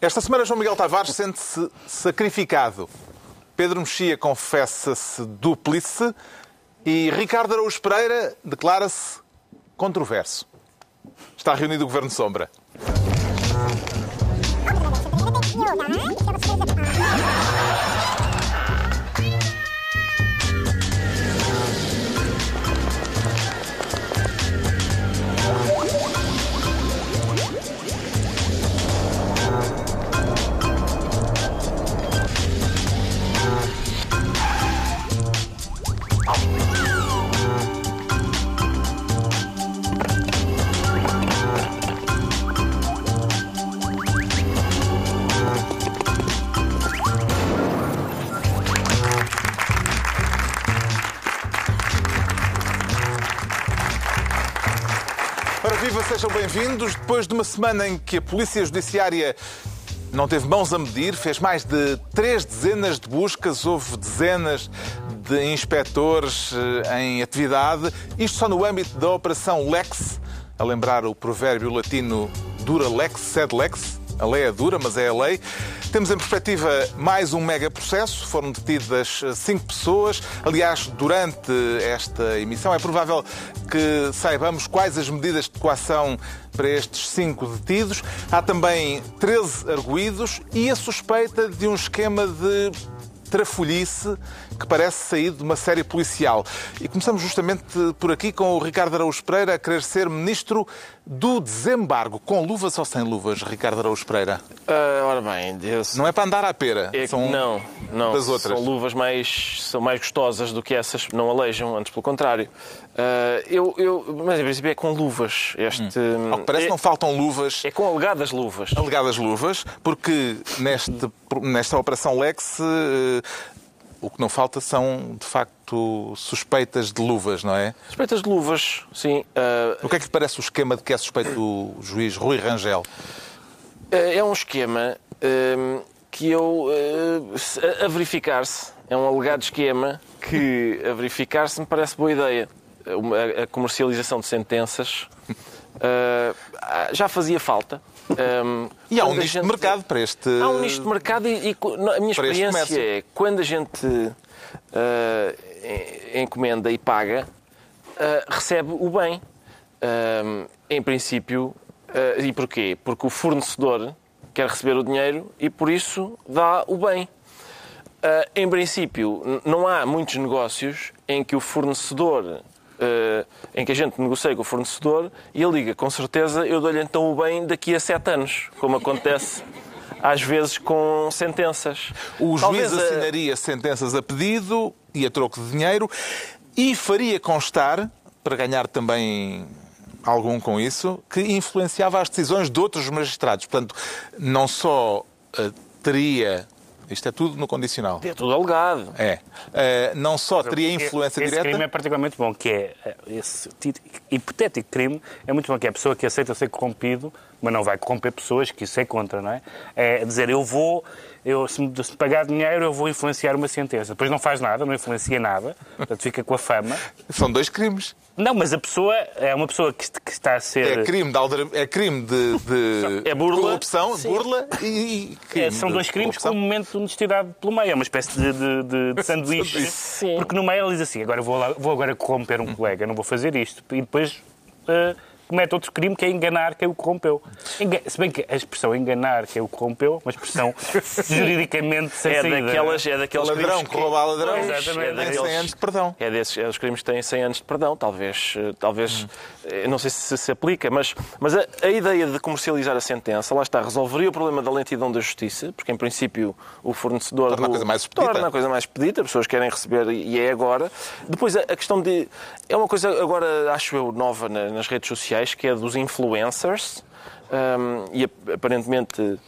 Esta semana, João Miguel Tavares sente-se sacrificado. Pedro Mexia confessa-se duplice e Ricardo Araújo Pereira declara-se controverso. Está reunido o Governo Sombra. Bem-vindos. Depois de uma semana em que a Polícia Judiciária não teve mãos a medir, fez mais de três dezenas de buscas, houve dezenas de inspectores eh, em atividade, isto só no âmbito da Operação Lex, a lembrar o provérbio latino dura lex, sed lex, a lei é dura, mas é a lei. Temos em perspectiva mais um mega processo. Foram detidas cinco pessoas. Aliás, durante esta emissão, é provável que saibamos quais as medidas de coação para estes cinco detidos. Há também 13 arguídos e a suspeita de um esquema de trafolhice que parece sair de uma série policial. E começamos justamente por aqui com o Ricardo Araújo Pereira a querer ser ministro do desembargo. Com luvas ou sem luvas, Ricardo Araújo Pereira? Ah, ora bem, Deus. Não é para andar à pera. É são não, não. das outras. São luvas mais, são mais gostosas do que essas, não alejam, antes pelo contrário. Ah, eu, eu, mas em princípio é com luvas. Este, Ao que parece, é, não faltam luvas. é com alegadas luvas. alegadas luvas, porque neste, nesta Operação Lex eh, o que não falta são, de facto, suspeitas de luvas, não é? Suspeitas de luvas, sim. Ah, O que é que lhe parece o esquema de que é suspeito o juiz Rui Rangel? é um esquema ah, que eu, se- a verificar-se, é um alegado esquema que, a verificar-se, me parece boa ideia. Uma- A comercialização de sentenças ah, já fazia falta. Ah, E há um nicho de gente- mercado para este... Há um nicho de mercado e, e a minha experiência é quando a gente en- encomenda e paga, ah, recebe o bem. Ah, em princípio, ah, e porquê? Porque o fornecedor quer receber o dinheiro e por isso dá o bem. Em princípio, não há muitos negócios em que o fornecedor, em que a gente negocia com o fornecedor e ele diga, com certeza eu dou-lhe então o bem daqui a sete anos, como acontece às vezes com sentenças. O juiz Talvez a- assinaria sentenças a pedido e a troco de dinheiro e faria constar, para ganhar também algum com isso, que influenciava as decisões de outros magistrados. Portanto, não só eh, teria. Isto é tudo no condicional. É tudo alegado. É. Eh, não só teria influência esse direta. crime é particularmente bom, que é eh, esse ti- hipotético crime é muito bom, que é a pessoa que aceita ser corrompido, mas não vai corromper pessoas, que isso é contra, não é? É dizer, eu vou, eu, se me se pagar dinheiro, eu vou influenciar uma sentença. Depois não faz nada, não influencia nada, portanto fica com a fama. São dois crimes. Não, mas a pessoa é uma pessoa que, que está a ser... É crime de, aldera- é crime de, de É burla. corrupção, Sim. burla e, crime É, são dois crimes com corrupção. um momento de honestidade pelo meio. É uma espécie de, de, de- de sanduíche. Sim. Porque no meio ele diz assim: agora vou, lá- vou agora corromper um colega, não vou fazer isto. E depois eh, comete outro crime que é enganar quem o corrompeu. Enga- Se bem que a expressão enganar quem o corrompeu é uma expressão juridicamente sem É saída. daquelas, é daqueles Ladrão crimes que rouba a ladrão é tem daqueles- 100 anos de perdão. É desses é os crimes que têm 100 anos de perdão, talvez, eh, talvez eh, não sei se se aplica, mas, mas a, a ideia de comercializar a sentença, lá está, resolveria o problema da lentidão da justiça, porque em princípio o fornecedor Torna a do- coisa mais expedita. torna a coisa mais expedita, as pessoas querem receber e é agora. Depois a, a questão de é uma coisa agora acho eu nova na- nas redes sociais que é dos influencers. Um, e ap- aparentemente uh,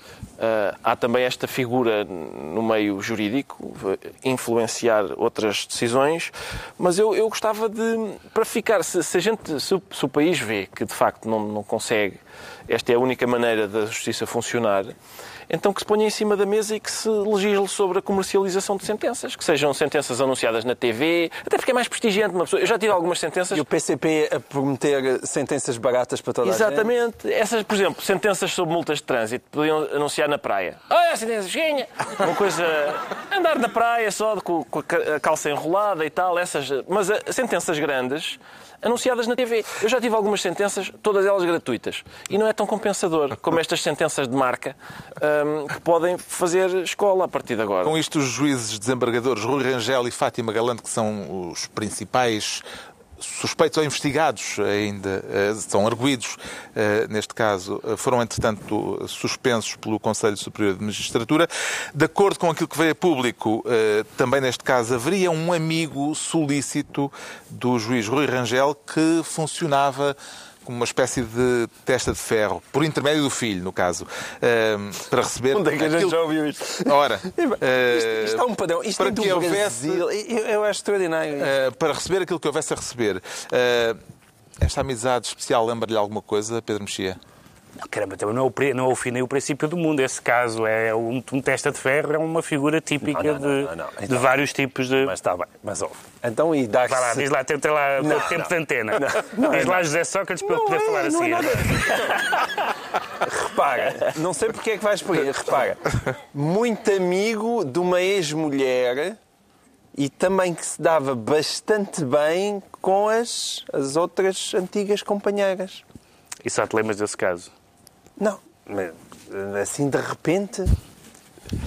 há também esta figura no meio jurídico, uh, influenciar outras decisões, mas eu, eu gostava de, para ficar, se, se a gente, se o, se o país vê que de facto não, não consegue esta é a única maneira da justiça funcionar, então que se ponha em cima da mesa e que se legisle sobre a comercialização de sentenças, que sejam sentenças anunciadas na TV, até porque é mais prestigiante uma pessoa. Eu já tive algumas sentenças. E o PCP a prometer sentenças baratas para toda a gente. Exatamente. Essas, por exemplo, sentenças sobre multas de trânsito, podiam anunciar na praia. Olha a sentença, cheguinha! Uma coisa. andar na praia só com com a calça enrolada e tal, essas. Mas eh, sentenças grandes anunciadas na TV. Eu já tive algumas sentenças, todas elas gratuitas. E não é tão compensador como estas sentenças de marca hum, que podem fazer escola a partir de agora. Com isto, os juízes desembargadores Rui Rangel e Fátima Galante, que são os principais suspeitos ou investigados ainda, eh, são arguídos, eh, neste caso, eh, foram, entretanto, suspensos pelo Conselho Superior de Magistratura. De acordo com aquilo que veio a público, também neste caso, haveria um amigo solícito do juiz Rui Rangel que funcionava como uma espécie de testa de ferro, por intermédio do filho, no caso, para receber. Onde é que a gente já ouviu isto? Ora, Isto, isto é um padrão. Isto para é do que houvesse- Brasil. Eu, eu acho extraordinário. Uh, para receber aquilo que houvesse a receber. Uh, esta amizade especial lembra-lhe alguma coisa, Pedro Mexia? Não, caramba, também não, é o não é o fim nem o princípio do mundo. Esse caso é um, um testa de ferro, é uma figura típica Não, não, não, de, não. de Então- vários tipos de. Mas está bem, mas ouve. Então, e Vai lá, diz lá, tenta lá o tempo de antena. Diz é lá. José Sócrates para eu poder é, falar assim. Repara, não sei porque é que vais por aí. Repara, muito amigo de uma ex-mulher e também que se dava bastante bem com as, as outras antigas companheiras. E só te lembras desse caso? Não, mas, assim de repente.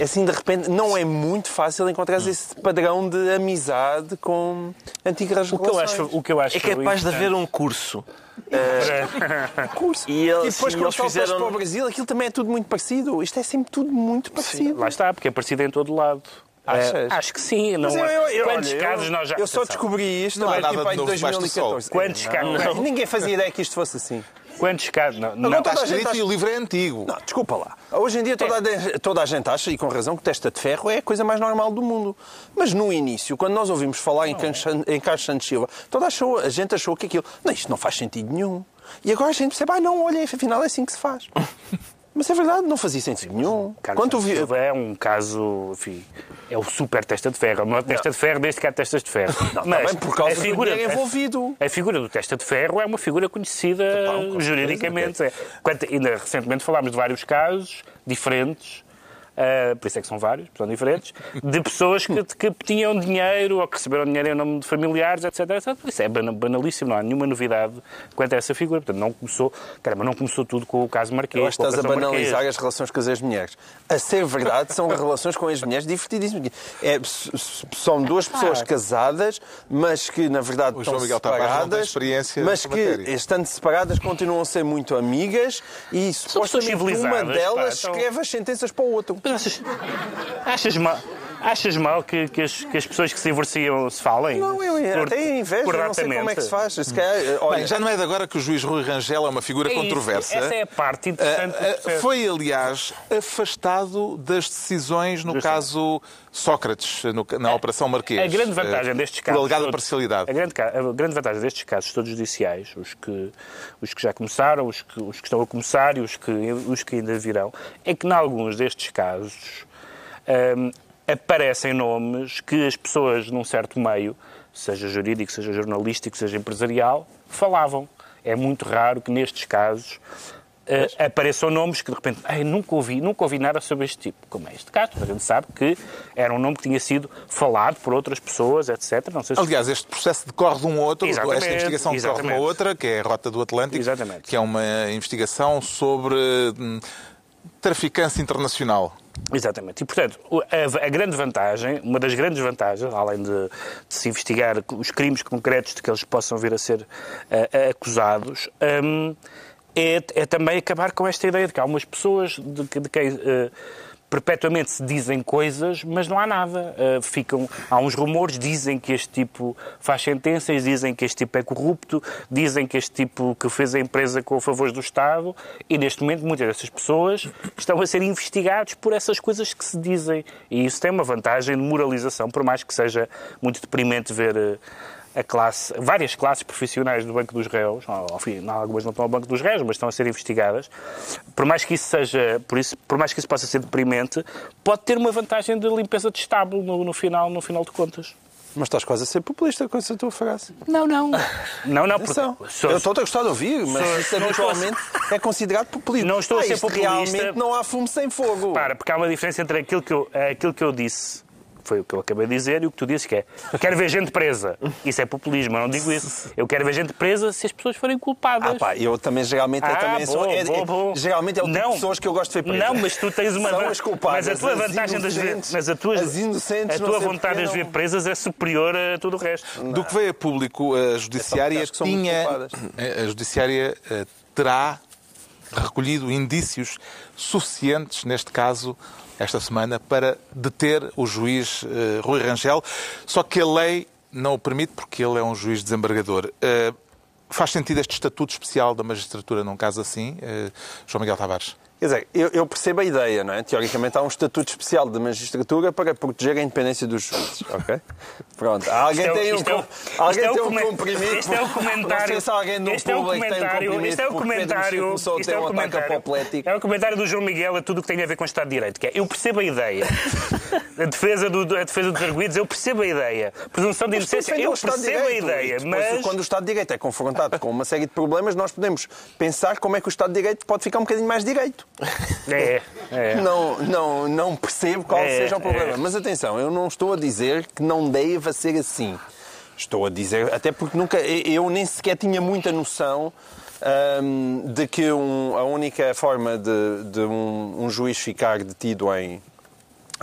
Assim de repente, não é muito fácil encontrar esse padrão de amizade com antigas O que eu acho, o que eu acho É capaz de haver um curso. curso. E eles- e depois, quando eles saltas fizeram- para o Brasil, aquilo também é tudo muito parecido. Isto é sempre tudo muito parecido. Lá está, porque é parecido em todo lado. Achas? É, acho que sim. Não, Mas eu- eu- eu- quantos olha, casos eu, nós já Eu só descobri isto Não há tipo, em novo debaixo do sol. 2014. Quantos Não, casos? não, Ninguém fazia ideia que isto fosse assim. Quantos casos? Não, não, Agora Está escrito acha- e o livro é antigo. Não, desculpa lá. Hoje em dia toda a, toda a gente acha, e com razão, que testa de ferro é a coisa mais normal do mundo. Mas no início, quando nós ouvimos falar em, Cancha- em Carlos Santos Silva, toda achou, a gente achou que aquilo... Não, isto não faz sentido nenhum. E agora a gente percebe, ah, não, olha, afinal é assim que se faz. Mas é verdade, não fazia sentido nenhum. Carlos Quando vi... É um caso, enfim, é o super testa de ferro. Uma testa de ferro desde que há testas de ferro. Não, também por causa do dinheiro envolvido. A, a figura do testa de ferro é uma figura conhecida juridicamente. É. Quanto- ainda recentemente falámos de vários casos diferentes. Ah, por isso é que são vários, são diferentes, de pessoas que, que tinham dinheiro ou que receberam dinheiro em nome de familiares, etc. etc. Isso é bana- banalíssimo, não há nenhuma novidade quanto a essa figura. Portanto, não começou, caramba, não começou tudo com o caso Marquês. Eu acho que estás a banalizar Marquês. as relações com as ex-mulheres. A ser verdade, são relações com ex-mulheres divertidíssimas. É, são duas pessoas casadas, mas que, na verdade, O estão separadas. experiência Mas que, matéria. estando separadas, continuam a ser muito amigas e, supostamente, uma delas pá, então- escreve as sentenças para o outro. Mas achas, achas mal, achas mal que, que as, que as pessoas que se divorciam se falem? Não, eu Por- até inveja, não sei como é que se faz. Se calhar, olha, Bem, já não é de agora que o juiz Rui Rangel é uma figura É isso, controversa. Essa é a parte interessante. do Ah, ah, processo. Foi, aliás, afastado das decisões no caso Sócrates, no- na Operação Marquês. A grande vantagem destes Por casos. alegada todos- parcialidade. A grande, a grande vantagem destes casos todos judiciais, os que, os que já começaram, os que, os que estão a começar e os que, os que ainda virão, é que, em alguns destes casos, hum, aparecem nomes que as pessoas num certo meio, seja jurídico, seja jornalístico, seja empresarial, falavam. É muito raro que nestes casos eh, apareçam nomes que de repente "Ei, nunca ouvi, nunca ouvi nada sobre este tipo, como é este caso. A gente sabe que era um nome que tinha sido falado por outras pessoas, etc. Não sei se Aliás, este processo decorre de um ou outro, Exatamente, esta investigação decorre de uma exatamente. outra, que é a Rota do Atlântico, Exatamente. que é uma investigação sobre hum, traficância internacional. Exatamente. E, portanto, a, a grande vantagem, uma das grandes vantagens, além de, de se investigar os crimes concretos de que eles possam vir a ser eh, acusados, hum, é, é também acabar com esta ideia de que há umas pessoas de, de quem eh, perpetuamente se dizem coisas, mas não há nada. Eh, ficam, há uns rumores, dizem que este tipo faz sentenças, dizem que este tipo é corrupto, dizem que este tipo que fez a empresa com favores do Estado, e neste momento muitas dessas pessoas estão a ser investigados por essas coisas que se dizem. E isso tem uma vantagem de moralização, por mais que seja muito deprimente ver. eh, a classe, várias classes profissionais do Banco dos Réus, ao fim, não, algumas não estão ao Banco dos Réus, mas estão a ser investigadas, por mais que isso seja, por, isso, por mais que isso possa ser deprimente, pode ter uma vantagem de limpeza de estábulo no, no final, no final de contas. Mas estás quase a ser populista com essa tua frase. Não, não. Não, não, porque... Sou- Eu estou a gostar de ouvir, mas sou- isso a- habitualmente é considerado populismo. Não estou a Ah, ser isto populista. Realmente não há fumo sem fogo. Para, porque há uma diferença entre aquilo que eu, aquilo que eu disse, foi o que eu acabei de dizer, e o que tu disse, que é quero ver gente presa. Isso é populismo, eu não digo isso. Eu quero ver gente presa se as pessoas forem culpadas. Ah, pá, eu também geralmente eu Ah, também sou. bom, é- é- bom, bom. Geralmente é o tipo Não. de pessoas que eu gosto de ver presas. Não, mas tu tens uma São as culpadas, Mas a tua as vantagem das ver, inocentes- mas a tua, as inocentes a não tua vontade de as ver não. presas é superior a tudo o resto. Do que veio a público, a Judiciária acho que são muito tinha. culpadas. A Judiciária eh, terá recolhido indícios suficientes, neste caso, esta semana, para deter o juiz eh, Rui Rangel. Só que a lei não o permite porque ele é um juiz desembargador. Eh, Faz sentido este estatuto especial da magistratura num caso assim, eh, João Miguel Tavares? Quer dizer, eu, eu percebo a ideia, não é? Teoricamente há um estatuto especial de magistratura para proteger a independência dos juízes, ok? Pronto. Alguém é tem um, é alguém é tem um comprimido. Este é o Não comentário. sei se alguém no este é o público tem um comentário. Este é o comentário. começou a ter é o um ataque comentário. apoplético. É o comentário do João Miguel a tudo o que tem a ver com o Estado de Direito, que é eu percebo a ideia. A defesa, do, a defesa dos arguídos, eu percebo a ideia. Presunção de inocência, eu percebo a Direito. ideia. E depois, Mas quando o Estado de Direito é confrontado com uma série de problemas, nós podemos pensar como é que o Estado de Direito pode ficar um bocadinho mais direito. É, é. Não, não, não percebo qual É, seja o problema. é. Mas atenção, eu não estou a dizer que não deva ser assim. Estou a dizer, até porque nunca, eu nem sequer tinha muita noção hum, de que um- a única forma de, de um, um juiz ficar detido em,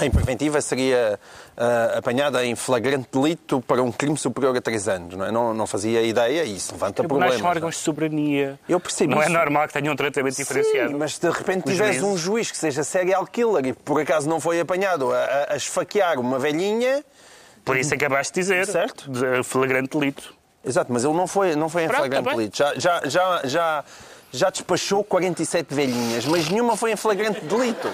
em preventiva seria ah, apanhada em flagrante delito para um crime superior a três anos. Não, é? não, não fazia ideia e isso levanta problemas. são órgãos de soberania. Eu percebo Não é isso. normal que tenham um tratamento diferenciado. Sim, mas de repente juízes. um juiz que seja serial killer e por acaso não foi apanhado a, a- esfaquear uma velhinha. Por isso acabaste de dizer. Certo. De flagrante delito. Exato, mas ele não foi, não foi em Pronto, flagrante tá delito. Já, já, já, já, já despachou 47 velhinhas, mas nenhuma foi em flagrante delito.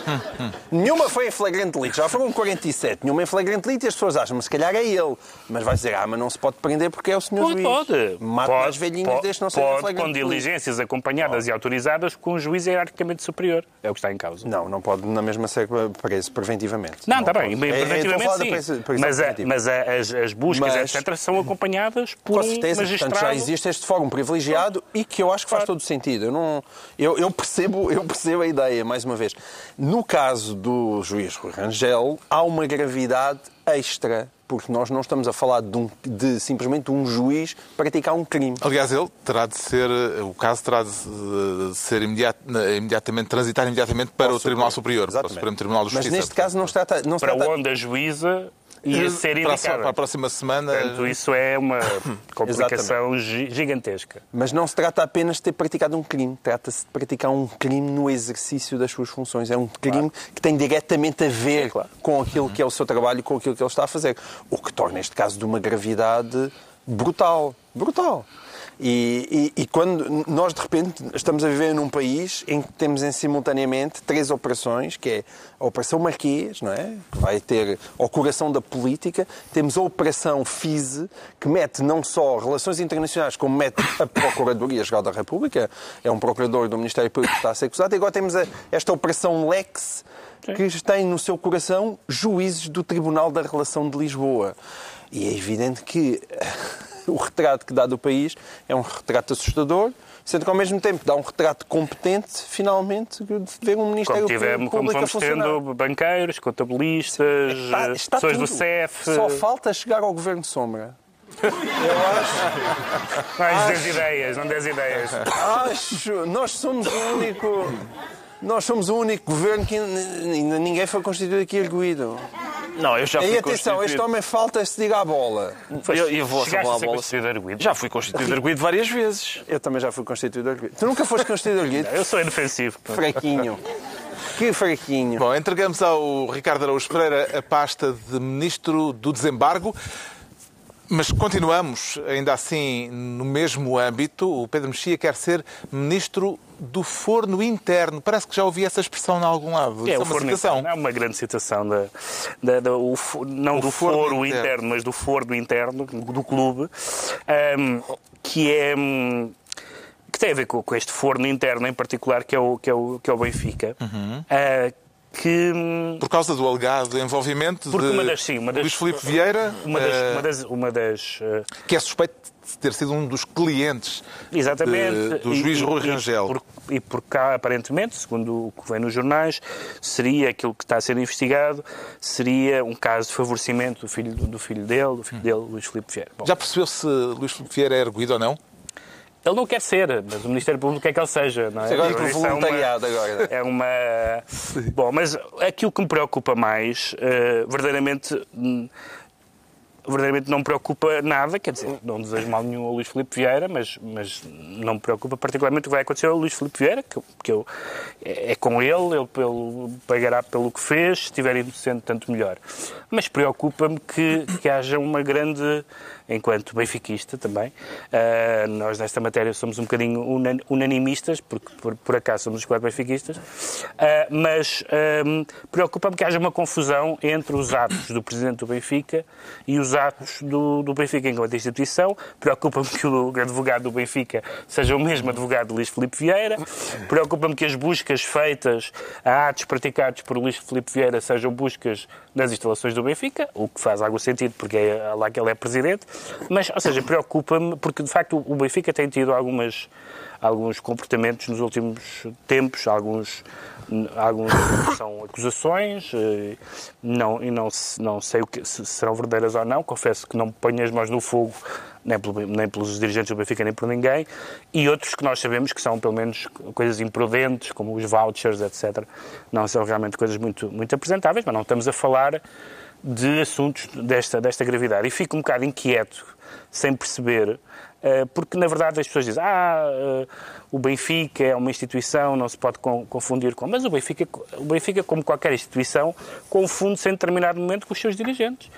nenhuma foi em flagrante delito. Já foram 47. Nenhuma em flagrante delito e as pessoas acham, mas se calhar é ele. Mas vai dizer, ah, mas não se pode prender porque é o senhor Pode, juiz. pode. Mata pode, as velhinhas pode, desde não seja em pode, flagrante com delito. diligências acompanhadas e autorizadas com um juiz hierarquicamente superior. É o que está em causa. Não, não pode na mesma ser preso preventivamente. Não, está bem, pode. É- preventivamente sim. prisão mas a- mas a- as, as buscas, Mas- etc., são acompanhadas por Com um certeza, magistrado. portanto já existe este fórum privilegiado e que eu acho que faz todo o sentido. Eu, não, eu, eu percebo, eu percebo a ideia, mais uma vez. No caso do juiz Rui Rangel, há uma gravidade extra, porque nós não estamos a falar de, um- de simplesmente um juiz praticar um crime. Aliás, ele terá de ser, o caso terá de ser imediat- imediatamente, transitar imediatamente para o Tribunal Superior, para o. Supremo Tribunal de Justiça. Mas neste caso não se trata... Não se Para trata... onde a juíza ia ser para, a, indicada. para a próxima semana. Portanto, isso é uma complicação gi- gigantesca. Mas não se trata apenas de ter praticado um crime, trata-se de praticar um crime no exercício das suas funções. É um crime que tem diretamente a ver com aquilo que é o seu trabalho, com aquilo que ele está a fazer. O que torna este caso de uma gravidade brutal. Brutal. E, e- e quando nós, de repente, estamos a viver num país em que temos em simultaneamente três operações, que é a Operação Marquês, não é? que vai ter ao coração da política, temos a Operação FISE, que mete não só relações internacionais, como mete a Procuradoria-Geral da República, é um procurador do Ministério Público que está a ser acusado, e agora temos a- esta Operação Lex, que tem no seu coração juízes do Tribunal da Relação de Lisboa. E é evidente que o retrato que dá do país é um retrato assustador, sendo que ao mesmo tempo dá um retrato competente, finalmente, de ver um Ministério Como, tivemos, Público como vamos tendo banqueiros, contabilistas, Está, está pessoas tudo. do CEF. Só falta chegar ao Governo de Sombra. Não des ideias, não des ideias. Acho, nós somos o único... Nós somos o único governo que ainda ninguém foi constituído aqui erguido. Não, eu já fui E atenção, este constituído. homem falta se diga a bola. Eu, eu vou Chegaste a bola. constituído arguido? Já fui constituído arguído várias vezes. Eu também já fui constituído erguido. Tu nunca foste constituído erguido? Eu sou inofensivo. Fraquinho. Que fraquinho. Bom, entregamos ao Ricardo Araújo Pereira a pasta de Ministro do Desembargo. Mas continuamos, ainda assim, no mesmo âmbito. O Pedro Mexia quer ser Ministro do forno interno. Parece que já ouvi essa expressão em algum lado. É, o uma forno citação. interno. É uma grande citação da, da- da- o não O do forno foro interno. interno. mas do forno interno do clube, ahm, que é hum, que tem a ver com, com este forno interno em particular que é o que é o, que é o Benfica, Uhum. ah, que hum, Por causa do alegado envolvimento Porque de uma das- sim, uma das- Luís Filipe Vieira, uma das, eh, uma das, uma das ah, que é suspeito de ter sido um dos clientes Exatamente. de- do juiz e- Rui e Rangel. por- E por cá, aparentemente, segundo o que vem nos jornais, seria aquilo que está a ser investigado, seria um caso de favorecimento do filho, do filho dele, do filho dele, Luís Filipe Vieira. Bom, Já percebeu se Luís Filipe Vieira é erguido ou não? Ele não quer ser, mas o Ministério Público quer que ele seja, não é? Agora Por é uma- agora. É uma. Bom, mas aquilo que me preocupa mais, eh, verdadeiramente. hum, Verdadeiramente não me preocupa nada, quer dizer, não desejo mal nenhum ao Luís Filipe Vieira, mas, mas não me preocupa particularmente o que vai acontecer ao Luís Filipe Vieira, que, que eu, é, é com ele, ele pelo, pagará pelo que fez, se estiver inocente, tanto melhor. Mas preocupa-me que, que haja uma grande, enquanto benfiquista também, ah, nós nesta matéria somos um bocadinho unan- unanimistas, porque por, por acaso somos os quatro benfiquistas, ah, mas ahm, preocupa-me que haja uma confusão entre os atos do Presidente do Benfica e os atos do, do Benfica enquanto instituição. Preocupa-me que o advogado do Benfica seja o mesmo advogado de Luís Filipe Vieira. Preocupa-me que as buscas feitas a atos praticados por Luís Filipe Vieira sejam buscas nas instalações do Benfica, o que faz algum sentido porque é lá que ele é presidente. Mas, ou seja, preocupa-me porque de facto o Benfica tem tido algumas alguns comportamentos nos últimos tempos, alguns, alguns são acusações, eh, não, e não, não sei o que, se serão verdadeiras ou não. Confesso que não ponho as mãos no fogo, nem, pelo- nem pelos dirigentes do Benfica, nem por ninguém. E outros que nós sabemos que são, pelo menos, coisas imprudentes, como os vouchers, etc. Não são realmente coisas muito, muito apresentáveis, mas não estamos a falar de assuntos desta, desta gravidade. E fico um bocado inquieto, sem perceber, eh, porque na verdade as pessoas dizem ah, eh, o Benfica é uma instituição, não se pode con- confundir com... Mas o Benfica, o Benfica, como qualquer instituição, confunde-se em determinado momento com os seus dirigentes.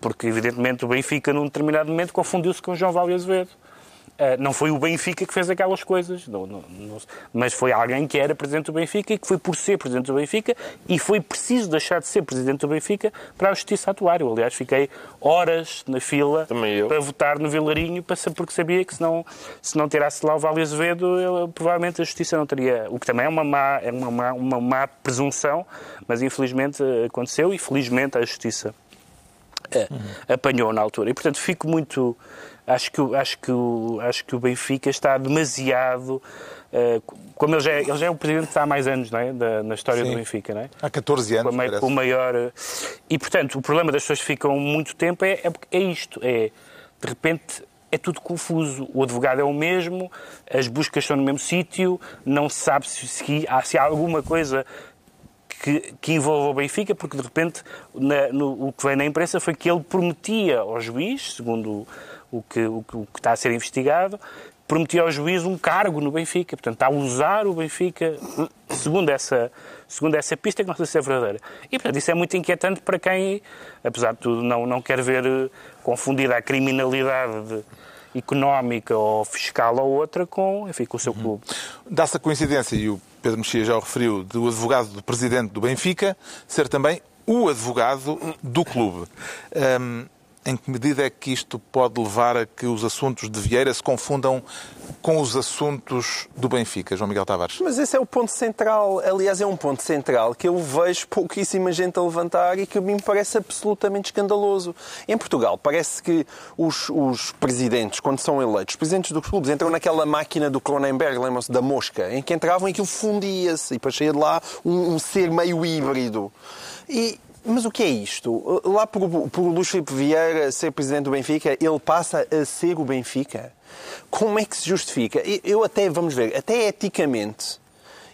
Porque, evidentemente, o Benfica, num determinado momento, confundiu-se com o João Vale Azevedo. Uh, não foi o Benfica que fez aquelas coisas, não- não- não- mas foi alguém que era presidente do Benfica e que foi por ser presidente do Benfica e foi preciso deixar de ser presidente do Benfica para a justiça atuar. Eu, aliás, fiquei horas na fila para votar no Vilarinho porque sabia que se não, se não tirasse lá o Vale Azevedo, eu- provavelmente a justiça não teria. O que também é uma má, é uma má, uma má presunção, mas infelizmente eh, aconteceu e felizmente a justiça eh, apanhou na altura. E, portanto, fico muito. Acho que, o- acho que, acho que o Benfica está demasiado. eh, como ele já, é, ele já é o presidente que está há mais anos não é? da, na história Sim. do Benfica, não é? Há 14 com, anos, o maior. eh, E, portanto, o problema das pessoas que ficam muito tempo é, é, é isto: é de repente. É tudo confuso. O advogado é o mesmo, as buscas estão no mesmo sítio, não se sabe se, se, há, se há alguma coisa que, que envolva o Benfica, porque de repente na- no- o que veio na imprensa foi que ele prometia ao juiz, segundo o que, o, que- o que está a ser investigado, prometia ao juiz um cargo no Benfica. Portanto, está a usar o Benfica, segundo essa, segundo essa pista, que não sei se é verdadeira. E, portanto, isso é muito inquietante para quem, apesar de tudo, não, não quer ver eh, confundida a criminalidade de- económica ou fiscal ou outra com, enfim, com o seu clube. Dá-se a coincidência, e o Pedro Mexia já o referiu, do advogado do presidente do Benfica ser também o advogado do clube. Hum, em que medida é que isto pode levar a que os assuntos de Vieira se confundam com os assuntos do Benfica, João Miguel Tavares? Mas esse é o ponto central. Aliás, é um ponto central que eu vejo pouquíssima gente a levantar e que me parece absolutamente escandaloso. Em Portugal, parece que os, os presidentes, quando são eleitos, os presidentes dos clubes entram naquela máquina do Cronenberg, lembram-se da mosca, em que entravam e aquilo fundia-se e depois saía de lá um, um ser meio híbrido. E, mas o que é isto? Lá por, por Luís Filipe Vieira ser presidente do Benfica, ele passa a ser o Benfica? Como é que se justifica? Eu até, vamos ver, até eticamente,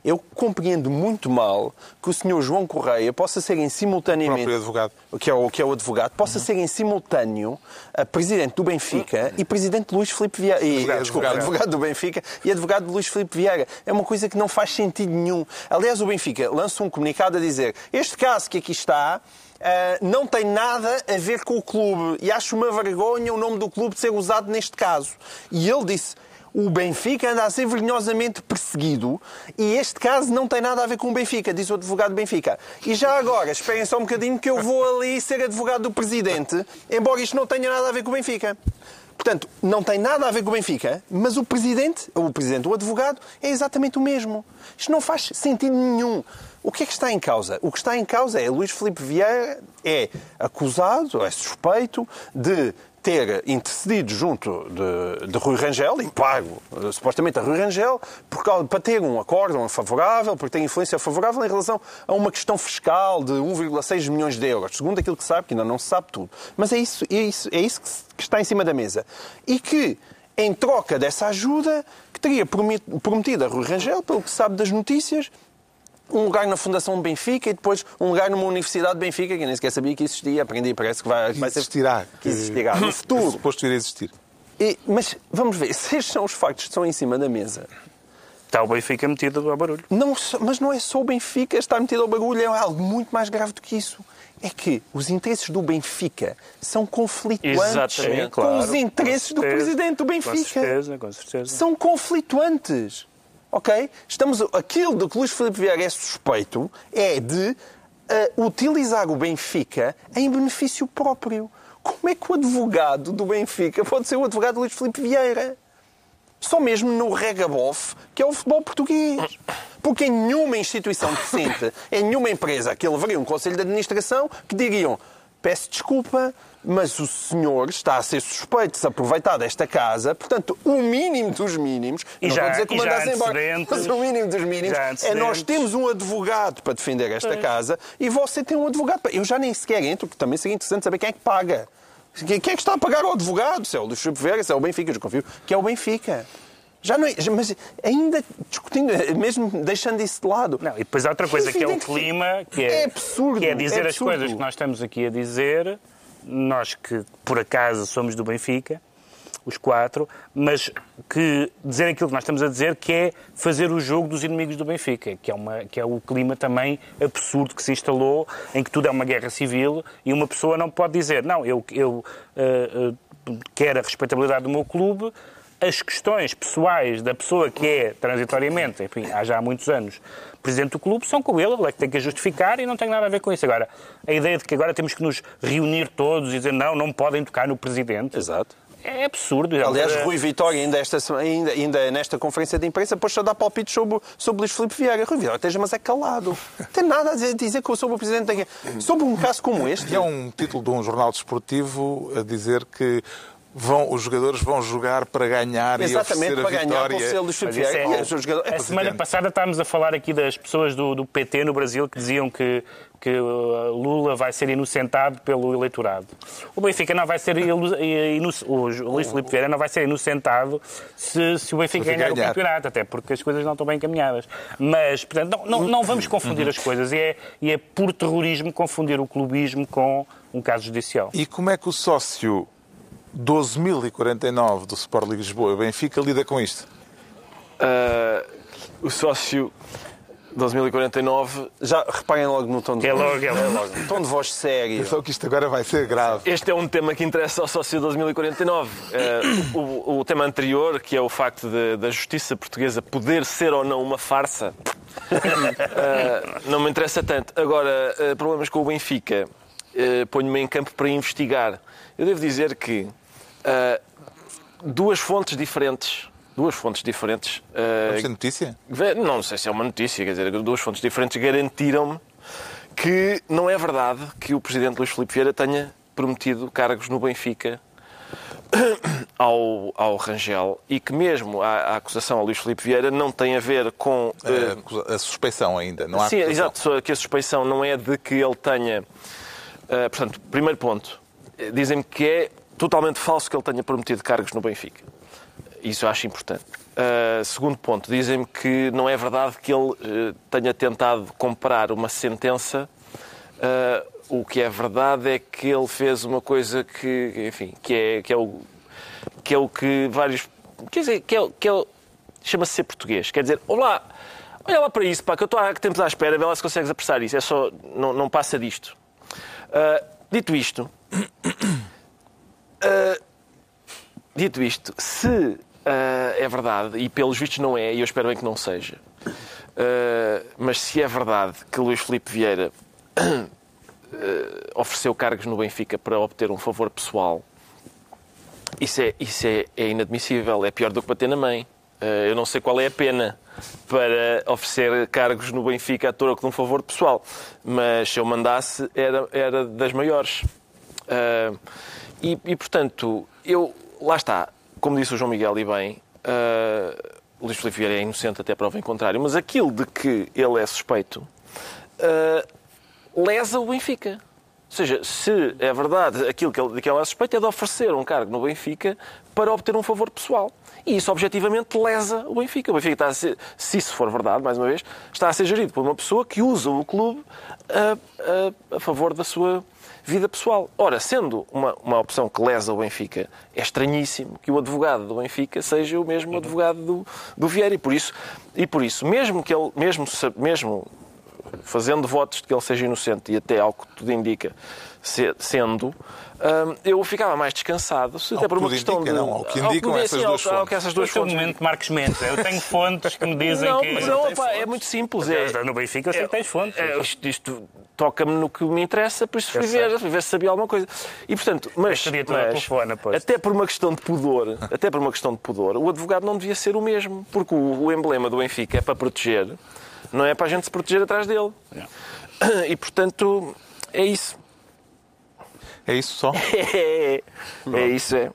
eu compreendo muito mal que o senhor João Correia possa ser em simultaneamente... O advogado. Que é o, que é o advogado, possa ser em simultâneo a presidente do Benfica e presidente de Luís Filipe Vieira. E, Advogado, desculpa, advogado. advogado do Benfica e advogado de Luís Filipe Vieira. É uma coisa que não faz sentido nenhum. Aliás, o Benfica lança um comunicado a dizer este caso que aqui está ah, não tem nada a ver com o clube e acho uma vergonha o nome do clube ser usado neste caso. E ele disse o Benfica anda a ser vergonhosamente perseguido e este caso não tem nada a ver com o Benfica, diz o advogado do Benfica. E já agora, esperem só um bocadinho que eu vou ali ser advogado do presidente, embora isto não tenha nada a ver com o Benfica. Portanto, não tem nada a ver com o Benfica, mas o presidente, o presidente, o advogado, é exatamente o mesmo. Isto não faz sentido nenhum. O que é que está em causa? O que está em causa é Luís Filipe Vieira é acusado, é suspeito de ter intercedido junto de, de Rui Rangel e pago eh, supostamente a Rui Rangel por, causa- para ter um acórdão favorável, para ter influência favorável em relação a uma questão fiscal de 1,6 milhões de euros, segundo aquilo que sabe, que ainda não se sabe tudo. Mas é isso, é isso, é isso que, que está em cima da mesa. E que, em troca dessa ajuda, que teria promet- prometido a Rui Rangel, pelo que sabe das notícias, um lugar na Fundação Benfica e depois um lugar numa Universidade de Benfica, que eu nem sequer sabia que existia. Aprendi, parece que vai, vai ser- Existirá. Que existirá no É futuro. suposto ir a existir. E- mas vamos ver, se estes são os factos que estão em cima da mesa, Está o Benfica metido ao barulho. não, mas não é só o Benfica estar metido ao bagulho, é algo muito mais grave do que isso. É que os interesses do Benfica são conflituantes Exatamente, com claro, os interesses com do presidente do Com Benfica. certeza, com certeza. São conflituantes. Ok? Estamos, aquilo de que Luís Filipe Vieira é suspeito é de ah, utilizar o Benfica em benefício próprio. Como é que o advogado do Benfica pode ser o advogado de Luís Filipe Vieira? Só mesmo no regabof, que é o futebol português. Porque em nenhuma instituição decente, em nenhuma empresa, que ele haveria um conselho de administração que diriam peço desculpa, mas o senhor está a ser suspeito de se aproveitar desta casa, portanto, o mínimo dos mínimos, E não já- a dizer que o mandasse embora, mas o mínimo dos mínimos é nós temos um advogado para defender esta casa e você tem um advogado. para- Eu já nem sequer entro, porque também seria interessante saber quem é que paga. Quem é que está a pagar ao advogado? Se é o Luís Filipe Vieira, se é o Benfica, eu confio que é o Benfica. Já não mas ainda discutindo, mesmo deixando isso de lado. Não, e depois há outra coisa que é o clima, que é, é absurdo, que é dizer é as absurdo. coisas que nós estamos aqui a dizer, nós que por acaso somos do Benfica, os quatro, mas que dizer aquilo que nós estamos a dizer, que é fazer o jogo dos inimigos do Benfica, que é, uma, que é o clima também absurdo que se instalou, em que tudo é uma guerra civil e uma pessoa não pode dizer, não, eu, eu eh, eh, quero a respeitabilidade do meu clube, as questões pessoais da pessoa que é, transitoriamente, enfim, há já há muitos anos, presidente do clube, são com ele, ele é que tem que a justificar e não tem nada a ver com isso. Agora, a ideia de que agora temos que nos reunir todos e dizer não, não podem tocar no presidente, Exato. é absurdo. Aliás, É- Rui Vitória, ainda, esta, ainda, ainda nesta conferência de imprensa, pôs-se a dar palpites sobre, sobre Luís Filipe Vieira. Rui Vitória, esteja, mas é calado. Não tem nada a dizer, dizer que eu sobre o Presidente da Guerra. Sobre um caso como este, E é um título de um jornal desportivo a dizer que vão, os jogadores vão jogar para ganhar exatamente e oferecer para a ganhar vitória. Luís Filipe Mas é- E os jogadores- A semana passada estávamos a falar aqui das pessoas do, do PT no Brasil que diziam que, que uh, Lula vai ser inocentado pelo eleitorado. O Benfica não vai ser ilu- o Luís Filipe Vieira não vai ser inocentado se, se o Benfica Benfica ganhar o ganhar. campeonato, até porque as coisas não estão bem encaminhadas. Mas, portanto, não, não, não vamos confundir as coisas. E é, e é por terrorismo confundir o clubismo com um caso judicial. E como é que o sócio 12.049 do Sport League Lisboa, Benfica, lida com isto? Ah, o sócio 2049. Já reparem logo no tom de É voz. logo, é logo. Tom de voz sério. Só que isto agora vai ser grave. Este é um tema que interessa ao sócio 2049. Eh, o, o tema anterior, que é o facto de- da justiça portuguesa poder ser ou não uma farsa, eh, não me interessa tanto. Agora, eh, problemas com o Benfica, ponho-me em campo para investigar. Eu devo dizer que eh, duas fontes diferentes. Duas fontes diferentes. eh, Vamos ter notícia? Não sei se é uma notícia, quer dizer, duas fontes diferentes garantiram-me que não é verdade que o presidente Luís Filipe Vieira tenha prometido cargos no Benfica ao, ao Rangel e que mesmo a, a acusação a Luís Filipe Vieira não tem a ver com... eh, A, suspeição ainda, não há Sim, acusação. exato, que a suspeição não é de que ele tenha. eh, portanto, primeiro ponto, eh, dizem-me que é totalmente falso que ele tenha prometido cargos no Benfica. Isso eu acho importante. Eh, segundo ponto, dizem-me que não é verdade que ele eh, tenha tentado comprar uma sentença. Eh, o que é verdade é que ele fez uma coisa que, enfim, que é, que é, o, que, é o que vários. Quer dizer, que é, que é chama-se ser português. Quer dizer, olá, olha lá para isso, pá, que eu estou há tempos à espera, vê lá se consegues apressar isso. É só, não, não passa disto. Dito isto, ah, dito isto, se ah, é verdade, e pelos vistos não é, e eu espero bem que não seja. Ah, mas se é verdade que Luís Filipe Vieira ofereceu cargos no Benfica para obter um favor pessoal, isso é, isso é, é inadmissível, é pior do que bater na mãe. Eu não sei qual é a pena para oferecer cargos no Benfica a troco de um favor pessoal, mas se eu mandasse era, era das maiores. Ah, e, e, portanto, eu, lá está, como disse o João Miguel e bem, uh, Luís Filipe Vieira é inocente até prova em contrário, mas aquilo de que ele é suspeito uh, lesa o Benfica. Ou seja, se é verdade aquilo de que ele é suspeito é de oferecer um cargo no Benfica para obter um favor pessoal. E isso objetivamente lesa o Benfica. O Benfica está a ser, se isso for verdade, mais uma vez, está a ser gerido por uma pessoa que usa o clube a, a, a favor da sua vida pessoal. Ora, sendo uma, uma opção que lesa o Benfica, é estranhíssimo que o advogado do Benfica seja o mesmo advogado do, do Vieira. E por isso, e por isso mesmo que ele, mesmo, mesmo fazendo votos de que ele seja inocente, e até ao que tudo indica, sendo, eu ficava mais descansado, se até por uma questão indica, de... Não, ao que indicam essas sim, duas ao, ao que essas duas é o fontes... momento Marcos Mendes. Eu tenho fontes que me dizem Não, que... mas não, opa, é muito simples. É, No Benfica eu sei que tens fontes. é, isto, isto toca-me no que me interessa, por isso fui ver, fui ver se sabia alguma coisa. E portanto, mas, mas telefone, até por uma questão de pudor, até por uma questão de pudor, o advogado não devia ser o mesmo, porque o, o emblema do Benfica é para proteger, não é para a gente se proteger atrás dele. E portanto, é isso. É isso só? É, é isso, é.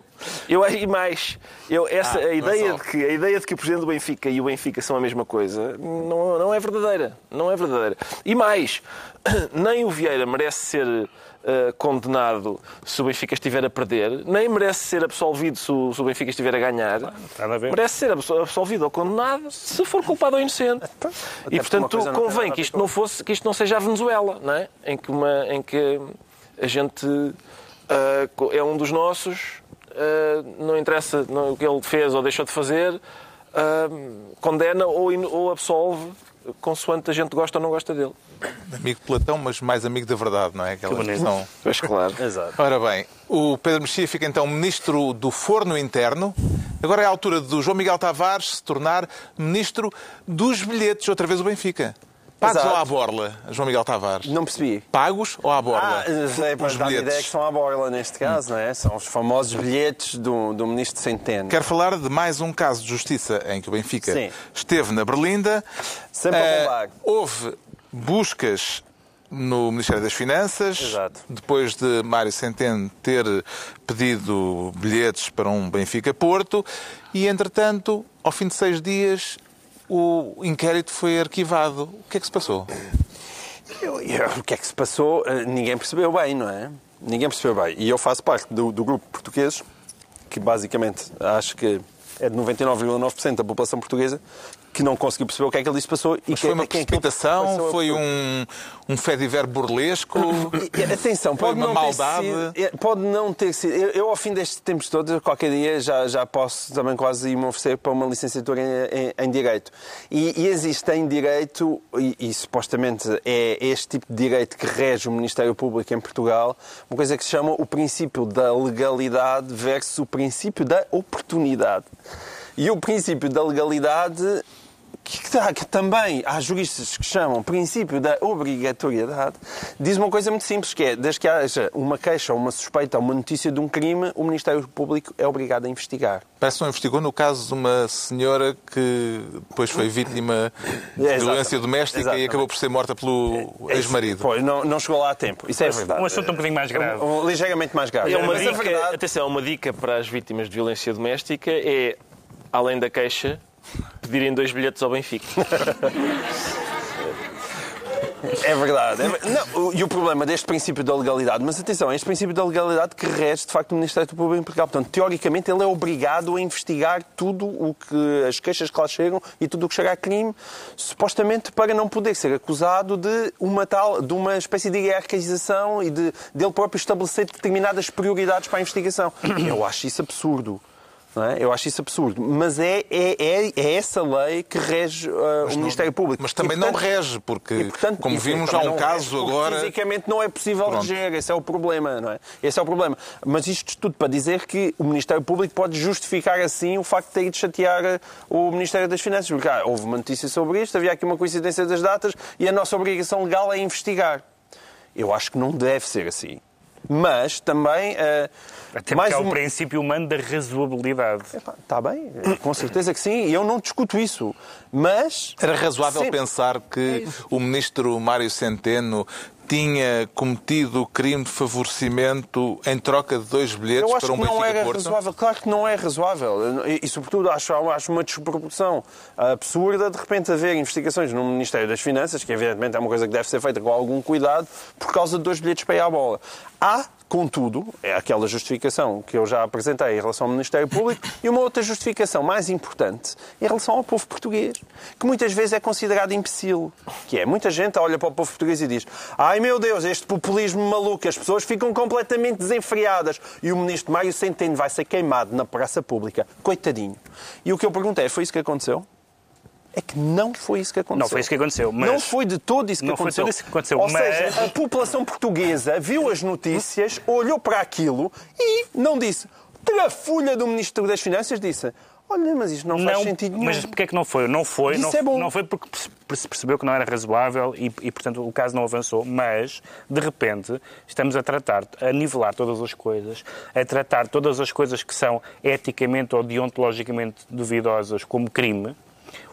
Eu, e mais, eu, essa, Ah, a, ideia de que, a ideia de que o Presidente do Benfica e o Benfica são a mesma coisa não, não é verdadeira. Não é verdadeira. E mais, nem o Vieira merece ser eh, condenado se o Benfica estiver a perder, nem merece ser absolvido se o, se o Benfica estiver a ganhar. nada a. Merece ser absol- absolvido ou condenado se for culpado ou inocente. E porque uma portanto convém que isto não fosse, que isto não seja a Venezuela, não é? Em que uma, em que a gente ah, co- é um dos nossos, ah, não interessa não- o que ele fez ou deixou de fazer, ah, condena ou, in- ou absolve consoante a gente gosta ou não gosta dele. Amigo de Platão, mas mais amigo da verdade, não é? Aquela bonito. expressão. Pois claro. Exato. Ora bem, o Pedro Mexia fica então ministro do Forno Interno. Agora é a altura do João Miguel Tavares se tornar ministro dos bilhetes, outra vez o Benfica. Pagos Exato. ou à borla, João Miguel Tavares? Não percebi. Pagos ou à borla? Ah, é para Os dar a ideia que são à borla neste caso, não é? São os famosos bilhetes do, do ministro Centeno. Quero falar de mais um caso de justiça em que o Benfica Sim. esteve na Berlinda. Sempre a Eh, bombar. houve buscas no Ministério das Finanças, Exato. depois de Mário Centeno ter pedido bilhetes para um Benfica-Porto, e entretanto, ao fim de seis dias, o inquérito foi arquivado. O que é que se passou? Eu- eu- o que é que se passou? Eh, Ninguém percebeu bem, não é? Ninguém percebeu bem. E eu faço parte do, do grupo português, que basicamente acho que é de 99,9% da população portuguesa, que não conseguiu perceber o que é que ele disse passou. E Mas que, foi uma a quem aquilo precipitação? Foi um, um fediver burlesco? E, Atenção, pode uma não maldade? ter sido. é, Pode não ter sido. Eu, eu, ao fim destes tempos todos, qualquer dia já, já posso também quase me oferecer para uma licenciatura em, em- em Direito. E, e existe em Direito, e, e supostamente é este tipo de direito que rege o Ministério Público em Portugal, uma coisa que se chama o princípio da legalidade versus o princípio da oportunidade. E o princípio da legalidade que, que também há juristas que chamam princípio da obrigatoriedade, diz uma coisa muito simples, que é, desde que haja uma queixa, uma suspeita, ou uma notícia de um crime, o Ministério Público é obrigado a investigar. Parece que não investigou no caso de uma senhora que depois foi vítima de É, violência doméstica e Exatamente. acabou por ser morta pelo ex-marido. Pois, não, não chegou lá a tempo. Isso é verdade. Um assunto um bocadinho mais grave. Um- um- ligeiramente mais grave. É uma Mas dica, verdade- atenção, uma dica para as vítimas de violência doméstica é, além da queixa, pedirem dois bilhetes ao Benfica. É verdade. É Não, e o problema deste princípio da legalidade, mas atenção, é este princípio da legalidade que rege de facto o Ministério Público em Portugal. Portanto, teoricamente, ele é obrigado a investigar tudo o que as queixas que lá chegam e tudo o que chega a crime, supostamente para não poder ser acusado de uma tal, de uma espécie de hierarquização e de dele próprio estabelecer determinadas prioridades para a investigação. Eu acho isso absurdo. Não é? Eu acho isso absurdo. Mas é, é, é, é essa lei que rege uh, o Ministério Público. Mas também E, portanto, não rege, porque, e, portanto, como vimos, há um não caso rege, agora. Fisicamente não é possível Pronto. reger, esse é o problema, não é? Esse é o problema. Mas isto tudo para dizer que o Ministério Público pode justificar assim o facto de ter ido chatear uh, o Ministério das Finanças. Porque ah, houve uma notícia sobre isto, havia aqui uma coincidência das datas e a nossa obrigação legal é investigar. Eu acho que não deve ser assim. Mas também. uh, Até mais porque há o um- princípio humano da razoabilidade. Está tá bem, com certeza que sim, e eu não discuto isso. Mas. Era razoável Sim. pensar que o ministro Mário Centeno tinha cometido crime de favorecimento em troca de dois bilhetes Eu acho para um que não Benfica era Porto? razoável. Claro que não é razoável. E, e, sobretudo, acho, acho uma desproporção absurda de repente haver investigações no Ministério das Finanças, que evidentemente é uma coisa que deve ser feita com algum cuidado, por causa de dois bilhetes para ir à bola. Há, contudo, é aquela justificação que eu já apresentei em relação ao Ministério Público, e uma outra justificação mais importante em relação ao povo português, que muitas vezes é considerado imbecil. Que é, muita gente olha para o povo português e diz ai meu Deus, este populismo maluco, as pessoas ficam completamente desenfreadas e o ministro Mário Centeno vai ser queimado na praça pública. Coitadinho. E o que eu perguntei, foi isso que aconteceu? É que não foi isso que aconteceu. Não foi isso que aconteceu, mas- Não foi de todo isso que Não foi aconteceu. tudo isso que aconteceu, Ou mas- seja, a população portuguesa viu as notícias, olhou para aquilo e não disse. Trafulha do Ministro das Finanças disse olha, mas isto não faz sentido nenhum. Mas porquê é que não foi? Não foi, Isso não, é bom. não foi porque se percebeu que não era razoável e, e, portanto, o caso não avançou, mas, de repente, estamos a tratar, a nivelar todas as coisas, a tratar todas as coisas que são eticamente ou deontologicamente duvidosas como crime.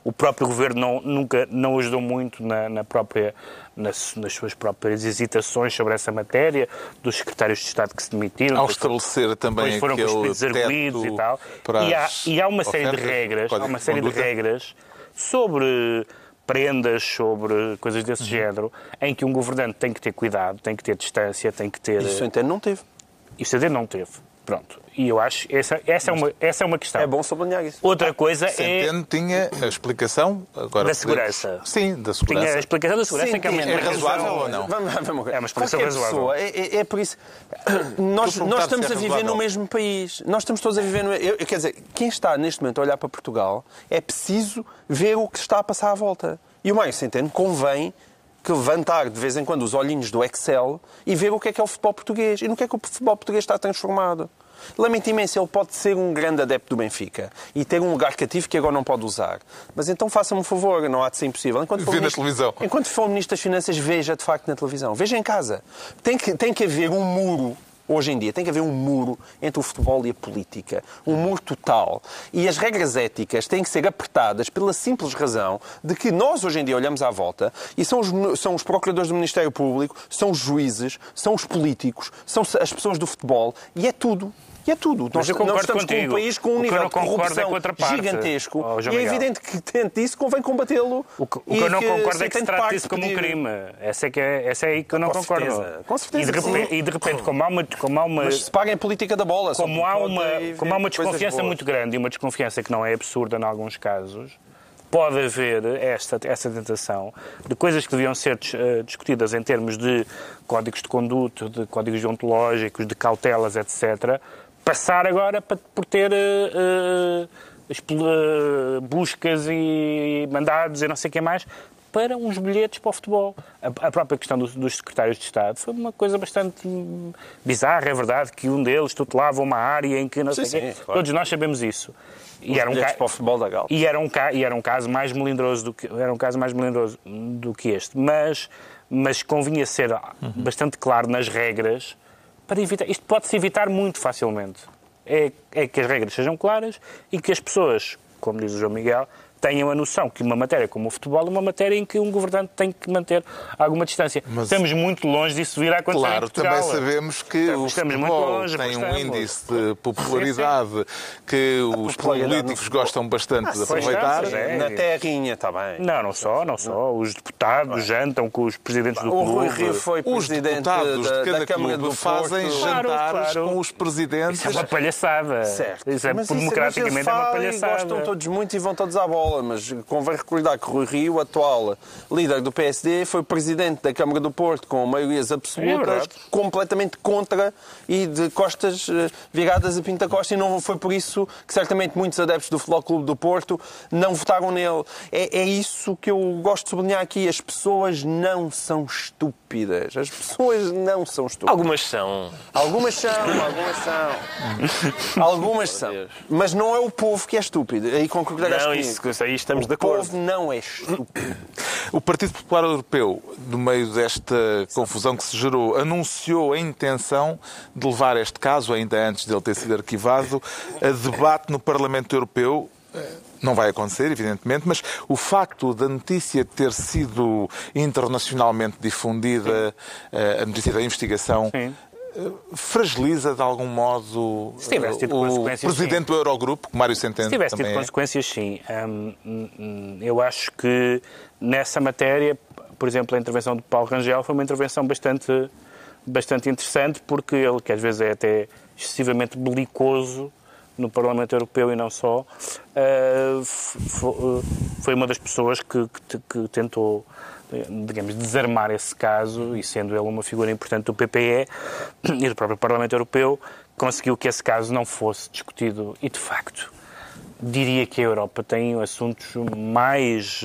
O próprio governo não, nunca não ajudou muito na, na própria, nas, nas suas próprias hesitações sobre essa matéria, dos secretários de Estado que se demitiram. Ao estabelecer também foram aquele teto e tal. para E há, e há uma série de regras, há uma série de regras sobre prendas, sobre coisas desse género, em que um governante tem que ter cuidado, tem que ter distância, tem que ter... E o Centeno não teve. E o CD não teve. Pronto. E eu acho essa, essa, é, uma, essa é uma questão. É bom sublinhar isso. Outra coisa é... Centeno tinha a explicação agora Da podemos- segurança. Sim, da Tinha segurança. a explicação da segurança Sim, que é uma. É razoável ou não? Vamos, vamos, vamos. É uma explicação Qualquer razoável. pessoa, é, é- é por isso. Nós, nós estamos é a viver no mesmo país. Nós estamos todos a viver no eu, Quer dizer, quem está neste momento a olhar para Portugal é preciso ver o que está a passar à volta. E o Mário Centeno convém que levantar de vez em quando os olhinhos do Excel e ver o que é que é o futebol português e no que é que o futebol português está transformado. Lamento imenso, ele pode ser um grande adepto do Benfica e ter um lugar cativo que agora não pode usar. Mas então faça-me um favor, não há de ser impossível. Enquanto for Vê na ministro- televisão. Enquanto for Ministro das Finanças, veja de facto na televisão. Veja em casa. Tem que, tem que haver um muro. Hoje em dia tem que haver um muro entre o futebol e a política. Um muro total. E as regras éticas têm que ser apertadas pela simples razão de que nós hoje em dia olhamos à volta e são os, são os procuradores do Ministério Público, são os juízes, são os políticos, são as pessoas do futebol e é tudo. E é tudo. Mas nós, eu nós estamos contigo. com um país com um que nível de é corrupção parte. gigantesco. Oh, e é evidente que, tendo isso, convém combatê-lo. O que, o que eu não concordo é que se trate disso como um crime. Essa é, que é, essa é aí que eu não Com concordo. certeza. Com certeza e, de que repente, e de repente, como há uma, como há uma, Mas se paga em política da bola. como há uma, como há uma desconfiança boas. muito grande e uma desconfiança que não é absurda em alguns casos, pode haver esta, essa tentação de coisas que deviam ser eh, discutidas em termos de códigos de conduta, de códigos deontológicos, de cautelas, etc., passar agora pa- por ter expl- eh, buscas e mandados e não sei o que mais para uns bilhetes para o futebol. A, a própria questão do- dos secretários de Estado foi uma coisa bastante hum, bizarra, é verdade, que um deles tutelava uma área em que não sei Sim, quê. sim, claro. Todos nós sabemos isso. E era, um ca- para o futebol da Gal. e era um ca- e era um caso mais melindroso do que era um caso mais melindroso do que este, mas mas convinha ser bastante claro nas regras para evitar isto pode-se evitar muito facilmente. É, é que as regras sejam claras e que as pessoas, como diz o João Miguel, tenham a noção que uma matéria como o futebol é uma matéria em que um governante tem que manter alguma distância. Mas- Estamos muito longe disso vir a acontecer Claro, também sabemos que Estamos- o estamos muito futebol longe, tem um estamos. índice de popularidade que os popularidade no políticos gostam bastante de pois aproveitar. é. Na terrinha, está bem. Não, não só, não só. Os deputados jantam com os presidentes do O clube. Rui Rio foi Os deputados da, de cada da Câmara clube do fazem Porto. Claro, jantares claro. com os presidentes. Isso é uma palhaçada. Certo. Isso é, Mas democraticamente mas eles é uma palhaçada. gostam todos muito e vão todos à bola. Mas convém recordar que Rui Rio, atual líder do PSD, foi presidente da Câmara do Porto com maiorias É absolutas, verdade. completamente contra e de costas eh, viradas a Pinta Costa, e não foi por isso que certamente muitos adeptos do Futebol Clube do Porto não votaram nele. É, é isso que eu gosto de sublinhar aqui. As pessoas não são estúpidas. As pessoas não são estúpidas. Algumas são. Algumas são, algumas são. Algumas são. Mas não é o povo que é estúpido. Aí concordarás Não, comigo. isso aí estamos o de acordo. povo não é estúpido. O Partido Popular Europeu, no meio desta confusão que se gerou, anunciou a intenção de levar este caso, ainda antes dele ter sido arquivado, a debate no Parlamento Europeu. Não vai acontecer, evidentemente, mas o facto da notícia ter sido internacionalmente difundida, eh, a notícia da investigação, Sim. Eh, fragiliza de algum modo tido o presidente do Eurogrupo, Mário Centeno Se tivesse tido é. consequências, sim. Hum, eu acho que nessa matéria, por exemplo, a intervenção de Paulo Rangel foi uma intervenção bastante, bastante interessante, porque ele, que às vezes é até excessivamente belicoso no Parlamento Europeu e não só, eh, foi uma das pessoas que, que- que tentou digamos, desarmar esse caso e sendo ele uma figura importante do PPE e do próprio Parlamento Europeu, conseguiu que esse caso não fosse discutido. E, de facto, diria que a Europa tem assuntos mais,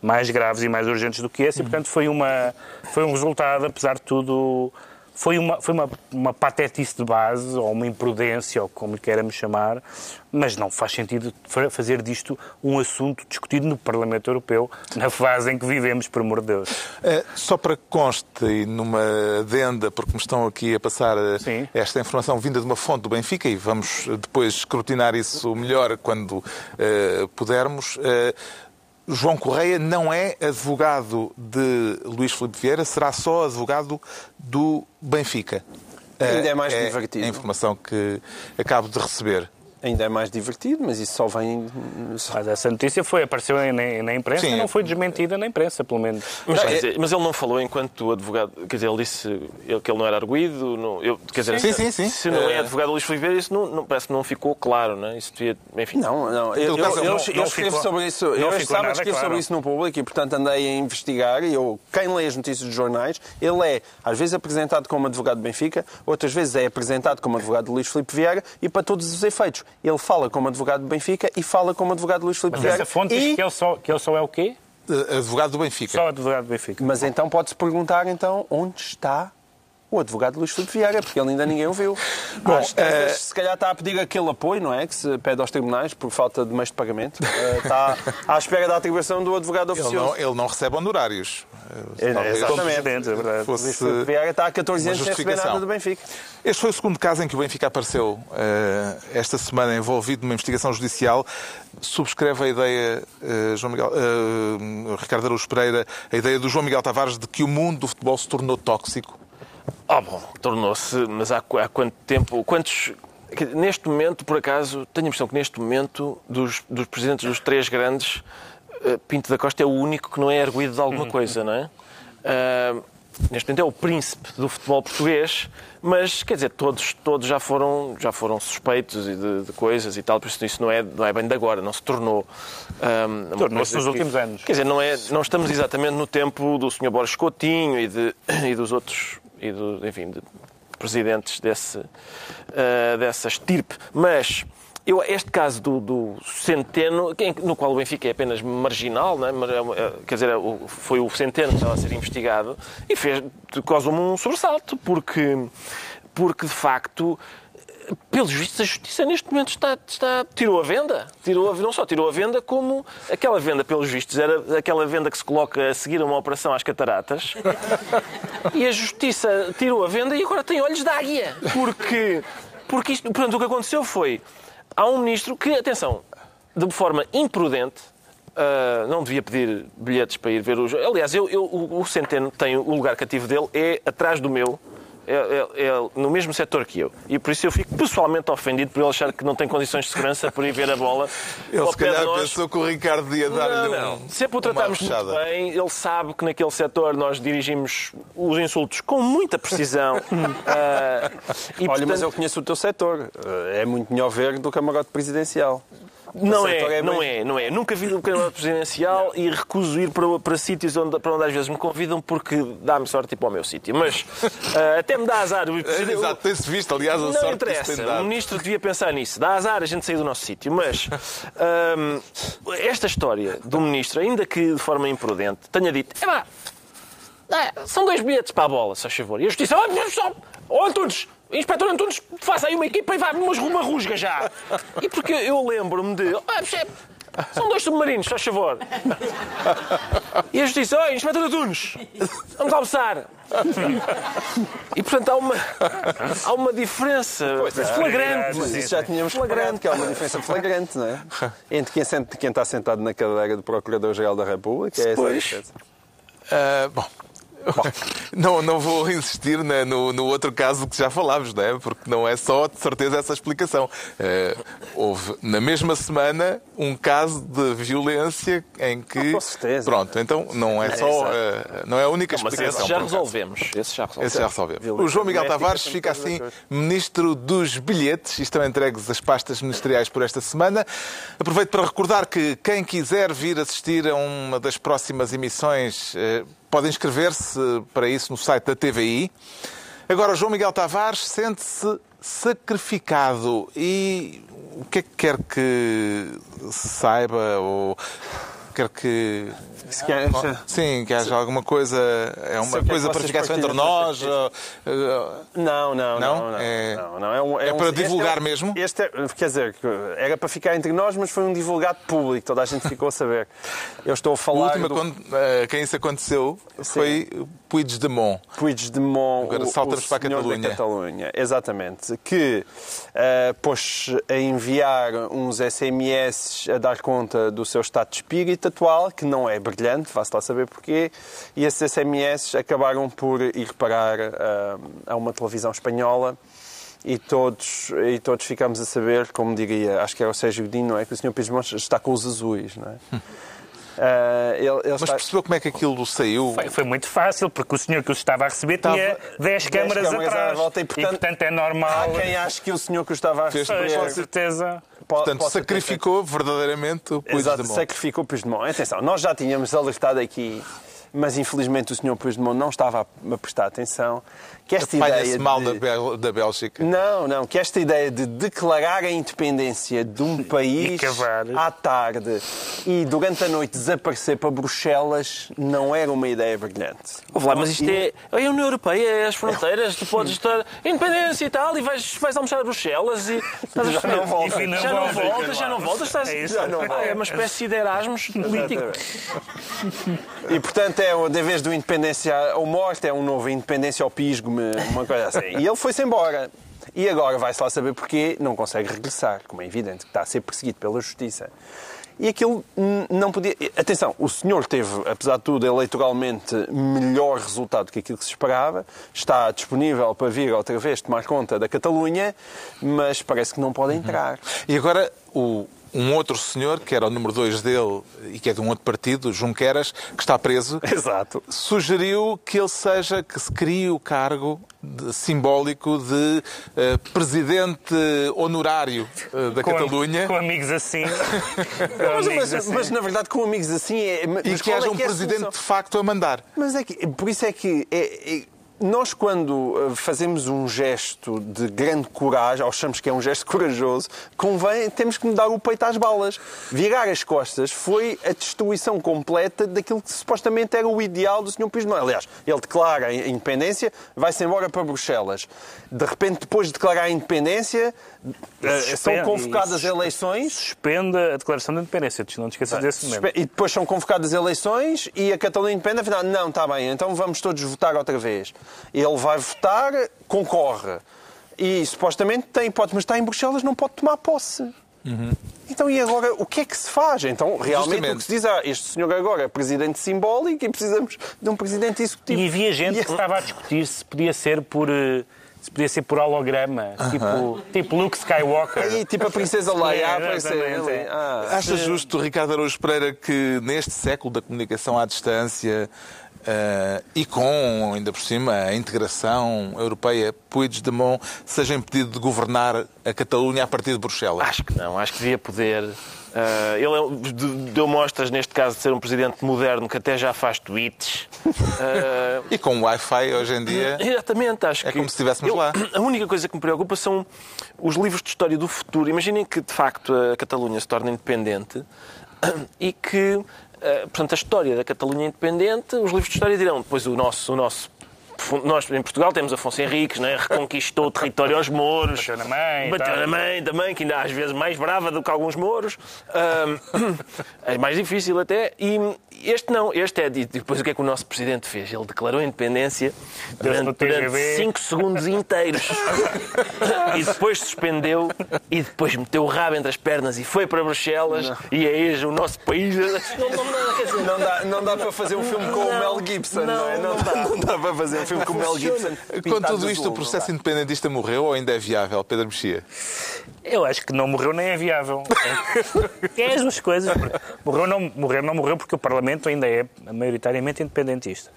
mais graves e mais urgentes do que esse e, portanto, foi, uma, foi um resultado, apesar de tudo, foi uma, foi uma, uma patetice de base, ou uma imprudência, ou como lhe queiramos chamar, mas não faz sentido fa- fazer disto um assunto discutido no Parlamento Europeu, na fase em que vivemos, por amor de Deus. Eh, Só para que conste, e numa adenda, porque me estão aqui a passar eh, Sim. esta informação vinda de uma fonte do Benfica, e vamos depois escrutinar isso melhor quando eh, pudermos. eh, João Correia não é advogado de Luís Filipe Vieira, será só advogado do Benfica. Ainda é mais divertido. a informação que acabo de receber. Ainda é mais divertido, mas isso só vem. Mas essa notícia foi, apareceu na, na imprensa Sim. e não foi desmentida na imprensa, pelo menos. Mas, quer é- dizer, mas ele não falou enquanto advogado. Quer dizer, ele disse que ele não era arguído. Não, eu, quer dizer, Sim, se, sim, sim. se não é Eh, advogado Luís Filipe Vieira, isso não, não- parece que não ficou claro, não é? Isso devia, enfim. Não, não. Eu, caso, eu, não- eu, não eu escrevo ficou- sobre isso. não Eu claro. sobre isso no público e, portanto, andei a investigar. E eu, quem lê as notícias dos jornais, ele é, às vezes, apresentado como advogado de Benfica, outras vezes é apresentado como advogado de Luís Filipe Vieira e, para todos os efeitos, ele fala como advogado de Benfica e fala como advogado de Luís Filipe Mas Vieira. essa fonte e... diz que ele, só, que ele só é o quê? Eh, Advogado do Benfica. Só advogado do Benfica. Mas então pode-se perguntar, então, onde está o advogado de Luís Filipe Vieira, porque ele ainda ninguém o viu. Bom, Às tantas, eh, se calhar está a pedir aquele apoio, não é? Que se pede aos tribunais por falta de meios de pagamento. Eh, está à espera da atribuição do advogado Ele oficioso. não, ele não recebe honorários. É, talvez exatamente. É verdade. fosse Luís Filipe Vieira está há 14 uma anos sem receber nada do Benfica. Este foi o segundo caso em que o Benfica apareceu eh, esta semana envolvido numa investigação judicial. Subscreve a ideia, João Miguel, Ricardo Araújo Pereira, a ideia do João Miguel Tavares de que o mundo do futebol se tornou tóxico. Oh, bom, tornou-se, mas há, há quanto tempo, quantos... Neste momento, por acaso, tenho a impressão que neste momento, dos, dos presidentes dos três grandes, eh, Pinto da Costa é o único que não é arguído de alguma coisa, não é? Ah, neste momento é o príncipe do futebol português, mas, quer dizer, todos, todos já, foram, já foram suspeitos de, de coisas e tal, por isso isso não é, não é bem de agora, não se tornou... ah, uma Tornou-se nos que- últimos anos. Quer dizer, não, é, não estamos exatamente no tempo do Sr. Borges Coutinho e, de, e dos outros, e do, enfim, de presidentes desse, ah, dessa estirpe. Mas eu, este caso do, do Centeno, no qual o Benfica é apenas marginal, não é? Mas é uma- é- quer dizer, é foi o Centeno que estava a ser investigado e fez, causou-me um sobressalto, porque, porque de facto pelos vistos, a justiça neste momento está, está- tirou a venda. Tirou a- não só tirou a venda, como aquela venda, pelos vistos, era aquela venda que se coloca a seguir a uma operação às cataratas. E a justiça tirou a venda e agora tem olhos de águia. Porque, porque isto, portanto, o que aconteceu foi. Há um ministro que, atenção, de forma imprudente, ah, não devia pedir bilhetes para ir ver o jogo. Aliás, eu, eu- o, o Centeno tem o lugar cativo dele, é atrás do meu. É, é- é no mesmo setor que eu. E por isso eu fico pessoalmente ofendido por ele achar que não tem condições de segurança para ir ver a bola. Ele se calhar nós. pensou que o Ricardo ia dar-lhe não. um, Se é por uma tratarmos muito bem, ele sabe que naquele setor nós dirigimos os insultos com muita precisão. Ah, e, Olha, mas portanto, eu conheço o teu setor. Eh, É muito melhor ver do camarote presidencial. Não é, é não é, não é. Nunca vi um candidato presidencial e recuso ir para, para sítios onde, para onde às vezes me convidam porque dá-me sorte tipo ao meu sítio. Mas ah, até me dá azar. O presidente- Exato, tem-se visto, aliás, a Não sorte interessa. tem O ministro devia pensar nisso. Dá azar a gente sair do nosso sítio. Mas hum, esta história do ministro, ainda que de forma imprudente, tenha dito: é pá, são dois bilhetes para a bola, se faz favor. E a justiça: olha, só, oh, Antunes, Inspetor Antunes, faça aí uma equipa e vá umas uma rusga já. E porque eu lembro-me de. Ah, chefe, são dois submarinos, faz favor. E a justiça, oi, Inspetor Antunes, vamos almoçar. E portanto há uma, há uma diferença flagrante. Mas isso já tínhamos reparado, que há uma diferença flagrante, não é? Entre quem, senta- quem está sentado na cadeira do Procurador-Geral da República, é essa Pois. Ah, bom. Não, não vou insistir né, no, no outro caso que já falámos, não é? porque não é só de certeza essa explicação. Ah, houve na mesma semana um caso de violência em que. Com certeza. Pronto, então não é só. ah, não é a única Mas explicação. esse já resolvemos. Esse já resolvemos. Esse já resolvemos. O João Miguel Tavares fica assim ministro dos bilhetes e estão entregues as pastas ministeriais por esta semana. Aproveito para recordar que quem quiser vir assistir a uma das próximas emissões eh, pode inscrever-se para isso no site da TVI. Agora, João Miguel Tavares sente-se sacrificado e o que é que quer que saiba ou quer que Se quer- Sim, que haja alguma coisa. É uma quero coisa que para ficar só entre nós. eh, Não, não, Não? não. É- não, não. É, um- é um- para este divulgar é- mesmo? Este é, quer dizer, era para ficar entre nós, mas foi um divulgado público, toda a gente ficou a saber. Eu estou a falar última do quando, eh, quem isso aconteceu foi Puigdemont. Puigdemont, Agora saltamos o para a Catalunha. Catalunha. Exatamente. Que eh, pôs a enviar uns SMS a dar conta do seu estado de espírito atual, que não é brilhante, vá-se lá saber porquê, e esses SMS acabaram por ir parar eh, a uma televisão espanhola e todos, e todos ficamos a saber, como diria, acho que era o Sérgio Godinho, não é? Que o senhor Puigdemont está com os azuis, não é? Eh, ele, ele Mas está... percebeu como é que aquilo saiu? Foi, foi muito fácil, porque o senhor que os estava a receber tinha 10 câmaras câmaras atrás. volta e, portanto, é normal. Há quem ache que o senhor que o estava a Pois, receber com certeza. po- Portanto, possa ter sacrificou verdadeiramente o Exato, sacrificou o Puigdemont. Atenção, nós já tínhamos alertado aqui, mas infelizmente o senhor Puigdemont não estava a prestar atenção, que esta ideia mal de... da, Bel- da Bélgica. Não, não, que esta ideia de declarar a independência de um país à tarde e durante a noite desaparecer para Bruxelas não era uma ideia brilhante. Ouve lá, mas isto é. É a União Europeia, é as fronteiras, tu podes estar. Independência e tal, e vais, vais almoçar a Bruxelas e. Estás a perceber? não voltas. Não já não voltas, já não voltas. Estás... É isso. Já não Ah, voltas. é uma espécie de Erasmus político. E portanto é de vez do independência ou morte, é um novo independência ao pisgo, uma coisa assim. E ele foi-se embora. E agora vai-se lá saber porquê, não consegue regressar, como é evidente, que está a ser perseguido pela justiça. E aquilo não podia. Atenção, o senhor teve, apesar de tudo, eleitoralmente melhor resultado que aquilo que se esperava. Está disponível para vir outra vez tomar conta da Catalunha, mas parece que não pode entrar. E agora o, um outro senhor, que era o número 2 dele e que é de um outro partido, Junqueras, que está preso, Exato. sugeriu que ele seja, que se crie o cargo de- simbólico de eh, presidente honorário eh, da Com, Catalunha. com amigos assim. Com Mas, amigos mas- assim. mas, na verdade, com amigos assim é. E mas que haja é um que é presidente de facto a mandar. Mas é que, por isso é que é- é- nós, quando uh, fazemos um gesto de grande coragem, ou achamos que é um gesto corajoso, convém, temos que dar o peito às balas. Virar as costas foi a destruição completa daquilo que supostamente era o ideal do Sr. Puigdemont. Aliás, ele declara a independência, vai-se embora para Bruxelas. De repente, depois de declarar a independência, são Suspende- convocadas e- eleições. Suspende a declaração de independência. Não te esqueças desse momento. E depois são convocadas eleições e a Catalunha independente, afinal, não, está bem, então vamos todos votar outra vez. Ele vai votar, concorre. E supostamente tem hipótese, mas está em Bruxelas, não pode tomar posse. Então, e agora, o que é que se faz? Então, realmente, Justamente. o que se diz, ah, este senhor agora é presidente simbólico e precisamos de um presidente executivo. E havia gente E- que estava a discutir se podia ser por. eh, Se podia ser por holograma, tipo, tipo Luke Skywalker. Aí, tipo a princesa Leia ali. é. Ah, Acha justo, Ricardo Araújo Pereira, que neste século da comunicação à distância eh, e com, ainda por cima, a integração europeia, Puigdemont seja impedido de governar a Catalunha a partir de Bruxelas? Acho que não, acho que devia poder Ah, ele é- de- deu mostras, neste caso, de ser um presidente moderno que até já faz tweets. Ah, E com Wi-Fi hoje em dia. Exatamente, acho É que. como se estivéssemos lá. A única coisa que me preocupa são os livros de história do futuro. Imaginem que, de facto, a Catalunha se torna independente e que, eh, portanto, a história da Catalunha independente, os livros de história dirão depois o nosso. O nosso nós em Portugal temos Afonso Henriques, não é? reconquistou o território aos mouros. Bateu na mãe Bateu na mãe também, que ainda às vezes mais brava do que alguns mouros. É mais difícil até. E este não, este é. E depois o que é que o nosso presidente fez? Ele declarou a independência durante, durante TGV. 5 segundos inteiros. e depois suspendeu e depois meteu o rabo entre as pernas e foi para Bruxelas e é este o nosso país. Não, não, não, Não dá, não dá para fazer um filme com o Não, Mel Gibson, não, é? não, Não, não dá. não dá para fazer um filme com o Mel Gibson. Com tudo isto, azul, o processo independentista morreu ou ainda é viável, Pedro Mexia? Eu acho que não morreu nem é viável. É, é as duas coisas. Morreu não, morreu não morreu porque o Parlamento ainda é maioritariamente independentista.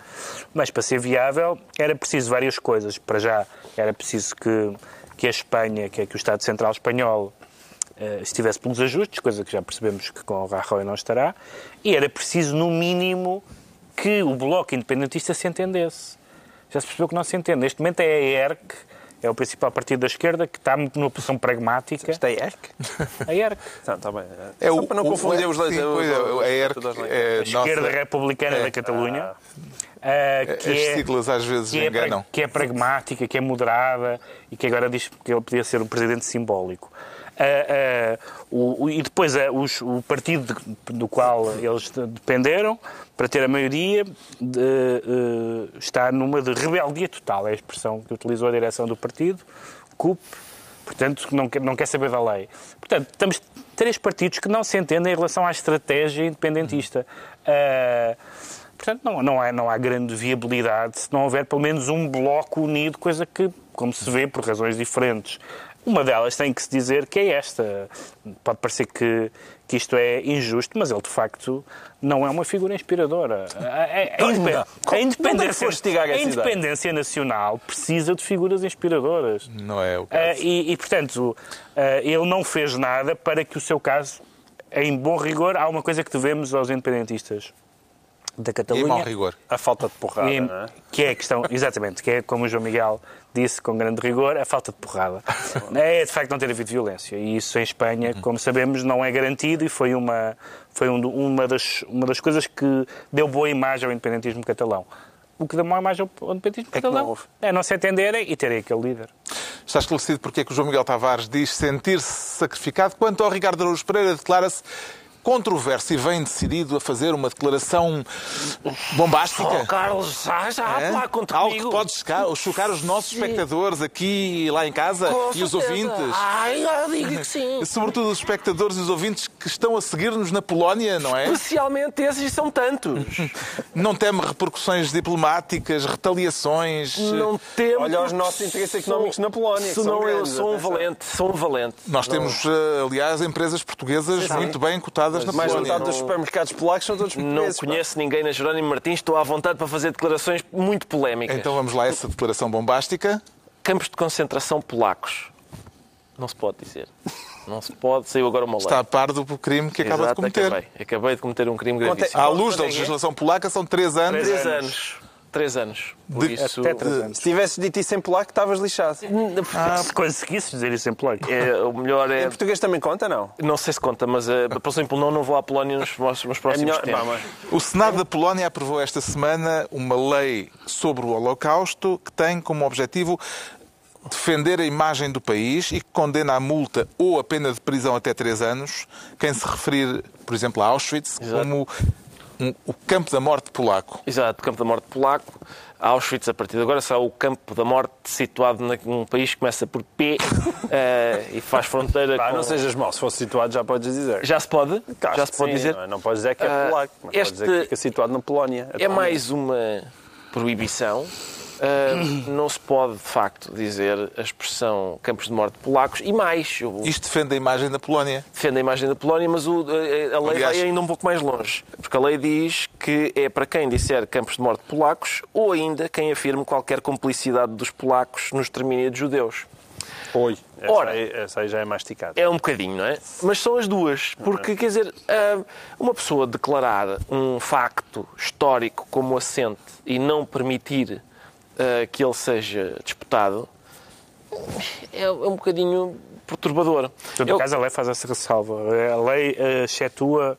Mas para ser viável era preciso várias coisas. Para já era preciso que, que a Espanha, que é que o Estado Central Espanhol eh, estivesse pelos ajustes, coisa que já percebemos que com o Rajoy não estará, e era preciso, no mínimo, que o Bloco Independentista se entendesse. Já se percebeu que não se entende. Neste momento é a ERC, é o principal partido da esquerda, que está numa posição pragmática. Isto é ERC? A ERC, Tá, tá bem. É Só o- para não o- confundir o- os dois. sim, os- pois é, os- a ERC é a esquerda nossa- republicana é. da Catalunha, ah, que As é- siglas às vezes que é, enganam. que é pragmática, que é moderada e que agora diz que ele podia ser um presidente simbólico. O- o- e depois ah, os- o partido do qual eles de- dependeram, para ter a maioria, de, eh, está numa de rebeldia total, é a expressão que utilizou a direção do partido, CUP, portanto, não quer, não quer saber da lei. Portanto, estamos três partidos que não se entendem em relação à estratégia independentista. Ah, Portanto, não, não, há, não há grande viabilidade se não houver pelo menos um bloco unido, coisa que, como se vê, por razões diferentes. Uma delas tem que se dizer que é esta. Pode parecer que, que isto é injusto, mas ele, de facto, não é uma figura inspiradora. A, a- a independ- a é independência, foste investigar a ideia? independência nacional precisa de figuras inspiradoras. Não é o caso. e, e, portanto, ah, ele não fez nada para que o seu caso, em bom rigor, há uma coisa que devemos aos independentistas da E em Catalunha. mau rigor. A falta de porrada, E- é? que é a questão, exatamente, que é como o João Miguel disse com grande rigor, a falta de porrada. É de facto não ter havido violência. E isso em Espanha, como sabemos, não é garantido e foi uma, foi um uma, das, uma das coisas que deu boa imagem ao independentismo catalão. O que deu má imagem ao independentismo É não catalão houve. é não se entenderem e terem aquele líder. Está esclarecido porque é que o João Miguel Tavares diz sentir-se sacrificado. Quanto ao Ricardo Araújo Pereira, declara-se controverso e vem decidido a fazer uma declaração bombástica. Oh, Carlos, já, já, Hã? lá contra Algo que pode chocar, chocar os nossos espectadores aqui e lá em casa Com e os certeza. ouvintes. Ai, eu digo que sim. Sobretudo os espectadores e os ouvintes que estão a seguir-nos na Polónia, não é? Especialmente esses e são tantos. Não teme repercussões diplomáticas, retaliações. Não temos. Olha os nossos interesses económicos na Polónia, são Senão eu sou um valente. Sou um valente. Nós temos, eh, aliás, empresas portuguesas muito bem cotadas na Mais Polónia. metade dos supermercados polacos são todos Não portugueses. pá. conheço ninguém na Jerónimo Martins. Estou à vontade para fazer declarações muito polémicas. Então vamos lá a essa declaração bombástica. Campos de concentração polacos. Não se pode dizer. Não se pode. Saiu agora uma lei. Está a par do crime que acaba de Exato, cometer. Acabei. acabei de cometer um crime gravíssimo. À luz da é é? legislação polaca, são três anos. Três anos. Três anos. Por De- isso, Até três anos. Se tivesses dito isso em polaco, estavas lixado. Se conseguisses dizer isso em polaco. é, o melhor é. Em português também conta, não? Não sei se conta, mas, eh, por exemplo, não, não vou à Polónia nos, nos É próximos melhor. tempos. Mas- O Senado da Polónia aprovou esta semana uma lei sobre o Holocausto que tem como objetivo defender a imagem do país e que condena a multa ou a pena de prisão até três anos quem se referir, por exemplo, a Auschwitz Exato. como o campo da morte polaco. Exato, Campo da Morte polaco. Auschwitz, a partir de agora, será o Campo da Morte situado num país que começa por P eh, e faz fronteira Pá, com... não sejas mau, se fosse situado já podes dizer. Já se pode? Claro Já se pode sim, dizer? Não, é? Não podes dizer que é Ah, polaco, mas este- podes dizer que fica situado na Polónia. É mais uma proibição. Uh, não se pode, de facto, dizer a expressão campos de morte polacos e mais. Eu Isto defende a imagem da Polónia. defendo a imagem da Polónia, mas o- a, a lei Aliás- vai ainda um pouco mais longe. Porque a lei diz que é para quem disser campos de morte polacos ou ainda quem afirme qualquer complicidade dos polacos no extermínio de judeus. Oi. Essa, Ora. aí, essa aí já é masticada. É um bocadinho, não é? Mas são as duas. Porque, quer dizer, ah, uma pessoa declarar um facto histórico como assente e não permitir ah, que ele seja disputado é é um bocadinho perturbador. Portanto, Eu- no caso, a lei faz essa ressalva. A lei eh, excetua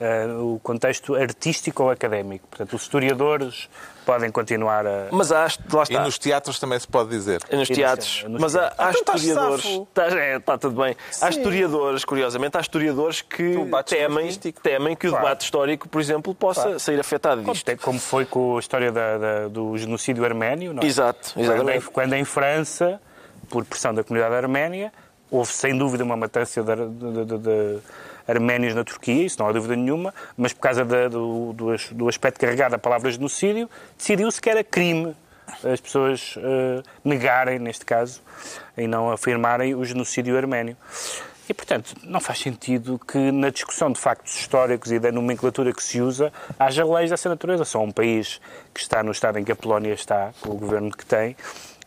eh, o contexto artístico ou académico. Portanto, os historiadores podem continuar a... Mas há, lá E está. nos teatros também se pode dizer. Nos E teatros. nos Mas há, há Então estás historiadores. Estás- é, está tudo bem. Há historiadores, curiosamente, há historiadores que temem, temem que o Claro. debate histórico, por exemplo, possa sair afetado Como, disto. como foi com a história da- da- do genocídio arménio, não é? Exato, Quando exatamente. em, quando em França, por pressão da comunidade arménia, houve sem dúvida uma matança de, de- de- de arménios na Turquia, isso não há dúvida nenhuma, mas por causa do, do do aspecto carregado da palavra genocídio, decidiu-se que era crime as pessoas eh, negarem, neste caso, e não afirmarem o genocídio arménio. E, portanto, não faz sentido que na discussão de factos históricos e da nomenclatura que se usa haja leis dessa natureza. Só um país que está no estado em que a Polónia está, com o governo que tem,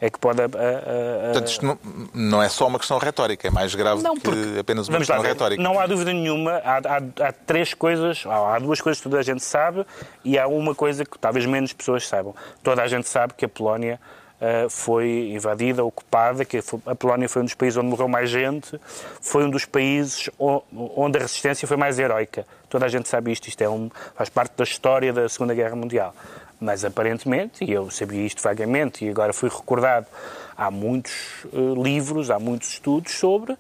é que pode... a- a- a- Portanto, isto não, não é só uma questão retórica, é mais grave Não, do porque- que apenas uma questão lá, retórica. não há dúvida nenhuma, há, há- há três coisas, há, duas coisas que toda a gente sabe e há uma coisa que talvez menos pessoas saibam. Toda a gente sabe que a Polónia ah, foi invadida, ocupada, que a Polónia foi um dos países onde morreu mais gente, foi um dos países onde a resistência foi mais heroica. Toda a gente sabe isto, isto é um, faz parte da história da Segunda Guerra Mundial. Mas aparentemente, e eu sabia isto vagamente, e agora fui recordado, há muitos eh, livros, há muitos estudos sobre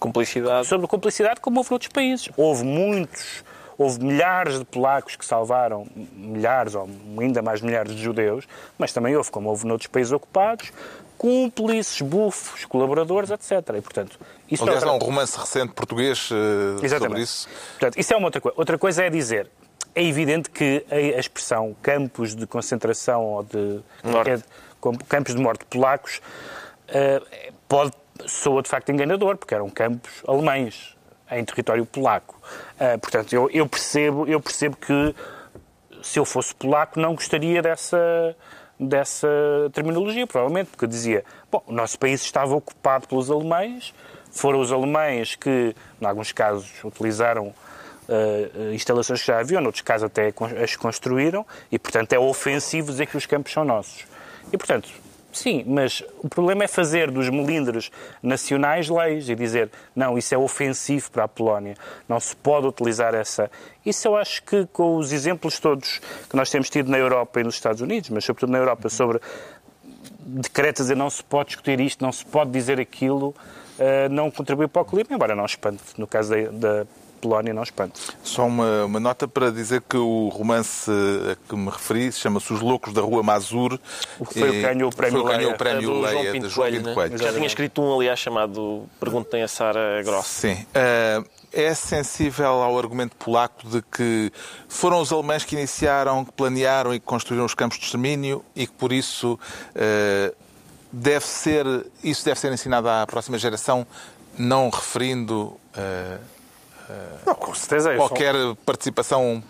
Complicidade. sobre cumplicidade como houve noutros países. Houve muitos, houve milhares de polacos que salvaram, milhares ou ainda mais milhares de judeus, mas também houve, como houve noutros países ocupados, cúmplices, bufos, colaboradores, etc. E, portanto, isso Aliás, é há um outra... romance recente português eh, sobre isso. Portanto, isso é uma outra coisa. Outra coisa é dizer, é evidente que a expressão campos de concentração ou de é, campos de morte polacos eh, pode soa de facto enganador, porque eram campos alemães em território polaco. Eh, portanto, eu, eu percebo, eu percebo que se eu fosse polaco não gostaria dessa dessa terminologia, provavelmente, porque eu dizia, bom, o nosso país estava ocupado pelos alemães, foram os alemães que, em alguns casos, utilizaram eh, instalações que já haviam, noutros casos até as construíram, e, portanto, é ofensivo dizer que os campos são nossos. E, portanto, sim, mas o problema é fazer dos melindres nacionais leis e dizer, não, isso é ofensivo para a Polónia, não se pode utilizar essa. Isso eu acho que com os exemplos todos que nós temos tido na Europa e nos Estados Unidos, mas sobretudo na Europa, sobre decretos a dizer não se pode discutir isto, não se pode dizer aquilo, eh, não contribui para o clima, embora não espante. No caso da, da Polónia, não espante. Só uma, uma nota para dizer que o romance a que me referi chama-se Os Loucos da Rua Mazur. O que foi o que ganhou o prémio foi o que ganhou Leia. o prémio do Leia João Pinto Coelho, né? Coelho. Já tinha escrito um, aliás, chamado Perguntem a Sara Gross. Sim. Eh, é sensível ao argumento polaco de que foram os alemães que iniciaram, que planearam e que construíram os campos de extermínio e que por isso eh, deve ser, isso deve ser ensinado à próxima geração, não referindo eh, Não, com certeza é. qualquer participação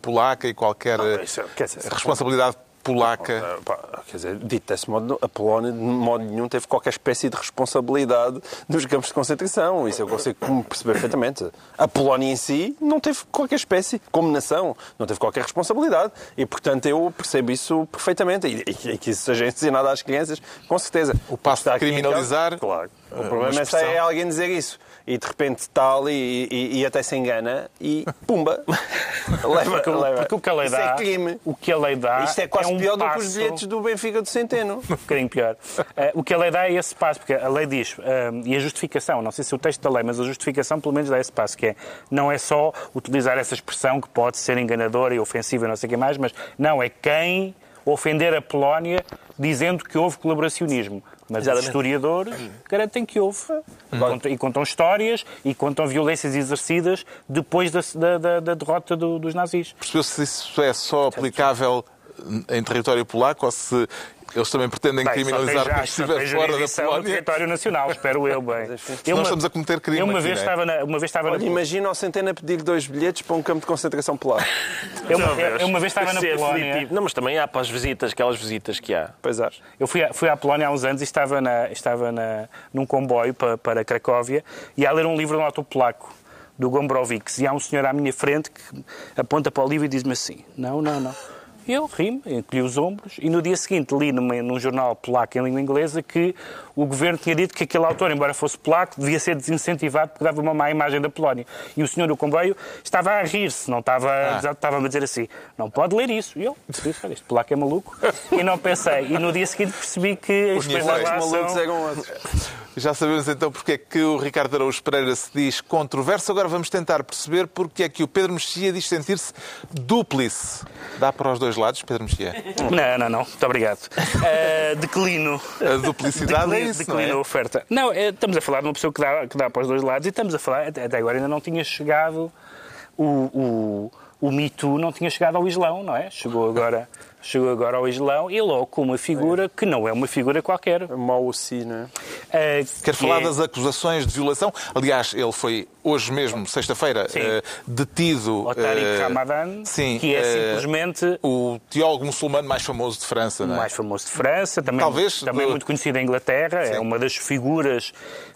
polaca e qualquer Não, isso é- dizer, responsabilidade polaca. Quer dizer, dito desse modo, a Polónia de modo nenhum teve qualquer espécie de responsabilidade dos campos de concentração. Isso eu consigo perceber perfeitamente. A Polónia em si não teve qualquer espécie, como nação, não teve qualquer responsabilidade. E, portanto, eu percebo isso perfeitamente. E, e- e que isso seja ensinado às crianças, com certeza. O passo de aqui criminalizar, causa- Claro. O eh, problema é, é alguém dizer isso. E de repente está ali e, e- até se engana e pumba. leva, Porque, leva. porque o que a lei Isso dá. é crime. O que a lei dá. Isto é quase um pior do que passo- os bilhetes do Benfica do Centeno. um bocadinho pior. Eh, o que a lei dá é esse passo, porque a lei diz, eh, e a justificação, não sei se o texto da lei, mas a justificação pelo menos dá esse passo, que é, não é só utilizar essa expressão que pode ser enganadora e ofensiva não sei o que mais, mas não, é quem ofender a Polónia dizendo que houve colaboracionismo. Mas os Exatamente. historiadores garantem que houve. E contam, e contam histórias e contam violências exercidas depois da, da- da- da derrota do- dos nazis. Percebeu-se se isso é só aplicável em território polaco ou se eles também pretendem Bem, criminalizar quem estiver fora da jurisdição no Polónia. território nacional, espero eu, bem. Eu Nós estamos a cometer crime Eu uma aqui, vez não é? estava na, uma vez estava Olha, na, imagina o Centena pedir dois bilhetes para um campo de concentração polar. eu, uma, eu uma vez estava na é Polónia. Não, mas também há para as visitas, aquelas visitas que há. Pois é. Eu fui, a- fui à Polónia há uns anos e estava, na, estava na, num comboio para, para Cracóvia e a ler um livro de um autor polaco, do Gombrowicz. E há um senhor à minha frente que aponta para o livro e diz-me assim: Não, não, não. E eu ri-me, encolhi os ombros e no dia seguinte li numa, num jornal polaco em língua inglesa que o governo tinha dito que aquele autor, embora fosse polaco, devia ser desincentivado porque dava uma má imagem da Polónia. E o senhor do comboio estava a rir-se, não estava, estava a dizer assim: Não pode ler isso. E eu disse: Olha, este polaco é maluco. E não pensei. E no dia seguinte percebi que lá Malucos eram outros. Já sabemos então porque é que o Ricardo Araújo Pereira se diz controverso. Agora vamos tentar perceber porque é que o Pedro Mexia diz sentir-se dúplice. Dá para os dois lados, Pedro Mexia? Não, não, não. Muito obrigado. Eh, declino. A duplicidade Declino, isso, não declino a é? oferta. Não, eh, estamos a falar de uma pessoa que dá, que dá para os dois lados e estamos a falar, até, até agora ainda não tinha chegado o, o, o Me Too não tinha chegado ao Islão, não é? Chegou agora, chegou agora ao Islão e logo com uma figura que não é uma figura qualquer. Mau si, não é? Eh, Quer que falar é- das acusações de violação? Aliás, ele foi hoje mesmo, sexta-feira, Sim. eh, detido. O Tariq eh, Ramadan, sim, que é eh, simplesmente o teólogo muçulmano mais famoso de França, o não é? mais famoso de França, também, Talvez também do- muito conhecido em Inglaterra, é uma das figuras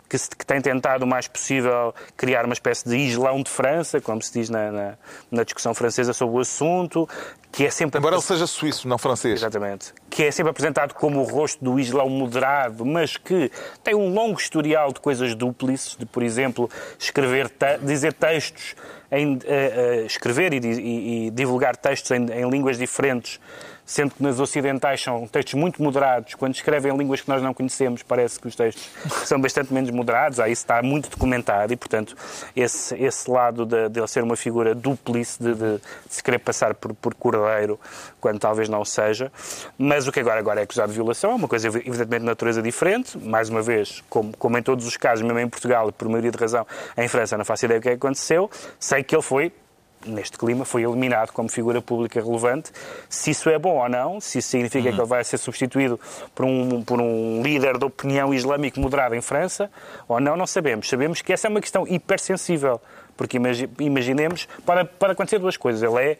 que, se- que tem tentado o mais possível criar uma espécie de Islão de França, como se diz na, na, na discussão francesa sobre o assunto, que é sempre Embora ele seja suíço, não francês. Exatamente. Que é sempre apresentado como o rosto do Islão moderado, mas que tem um longo historial de coisas dúplices, de, por exemplo, escrever dizer textos, em, eh, eh, escrever e, e- e divulgar textos em, em línguas diferentes, sendo que nas ocidentais são textos muito moderados. Quando escrevem em línguas que nós não conhecemos, parece que os textos são bastante menos moderados. Aí está muito documentado e, portanto, esse, esse lado de, de ele ser uma figura duplice, de, de- de se querer passar por, por cordeiro, quando talvez não seja. Mas o que agora, agora é acusado de violação é uma coisa evidentemente de natureza diferente. Mais uma vez, como, como em todos os casos, mesmo em Portugal por maioria de razão, em França não faço ideia do é que aconteceu. Sei que ele foi neste clima, foi eliminado como figura pública relevante. Se isso é bom ou não, se isso significa que ele vai ser substituído por um, por um líder de opinião islâmico moderado em França ou não, não sabemos. Sabemos que essa é uma questão hipersensível, porque imagi- imaginemos, pode, pode acontecer duas coisas. Ele é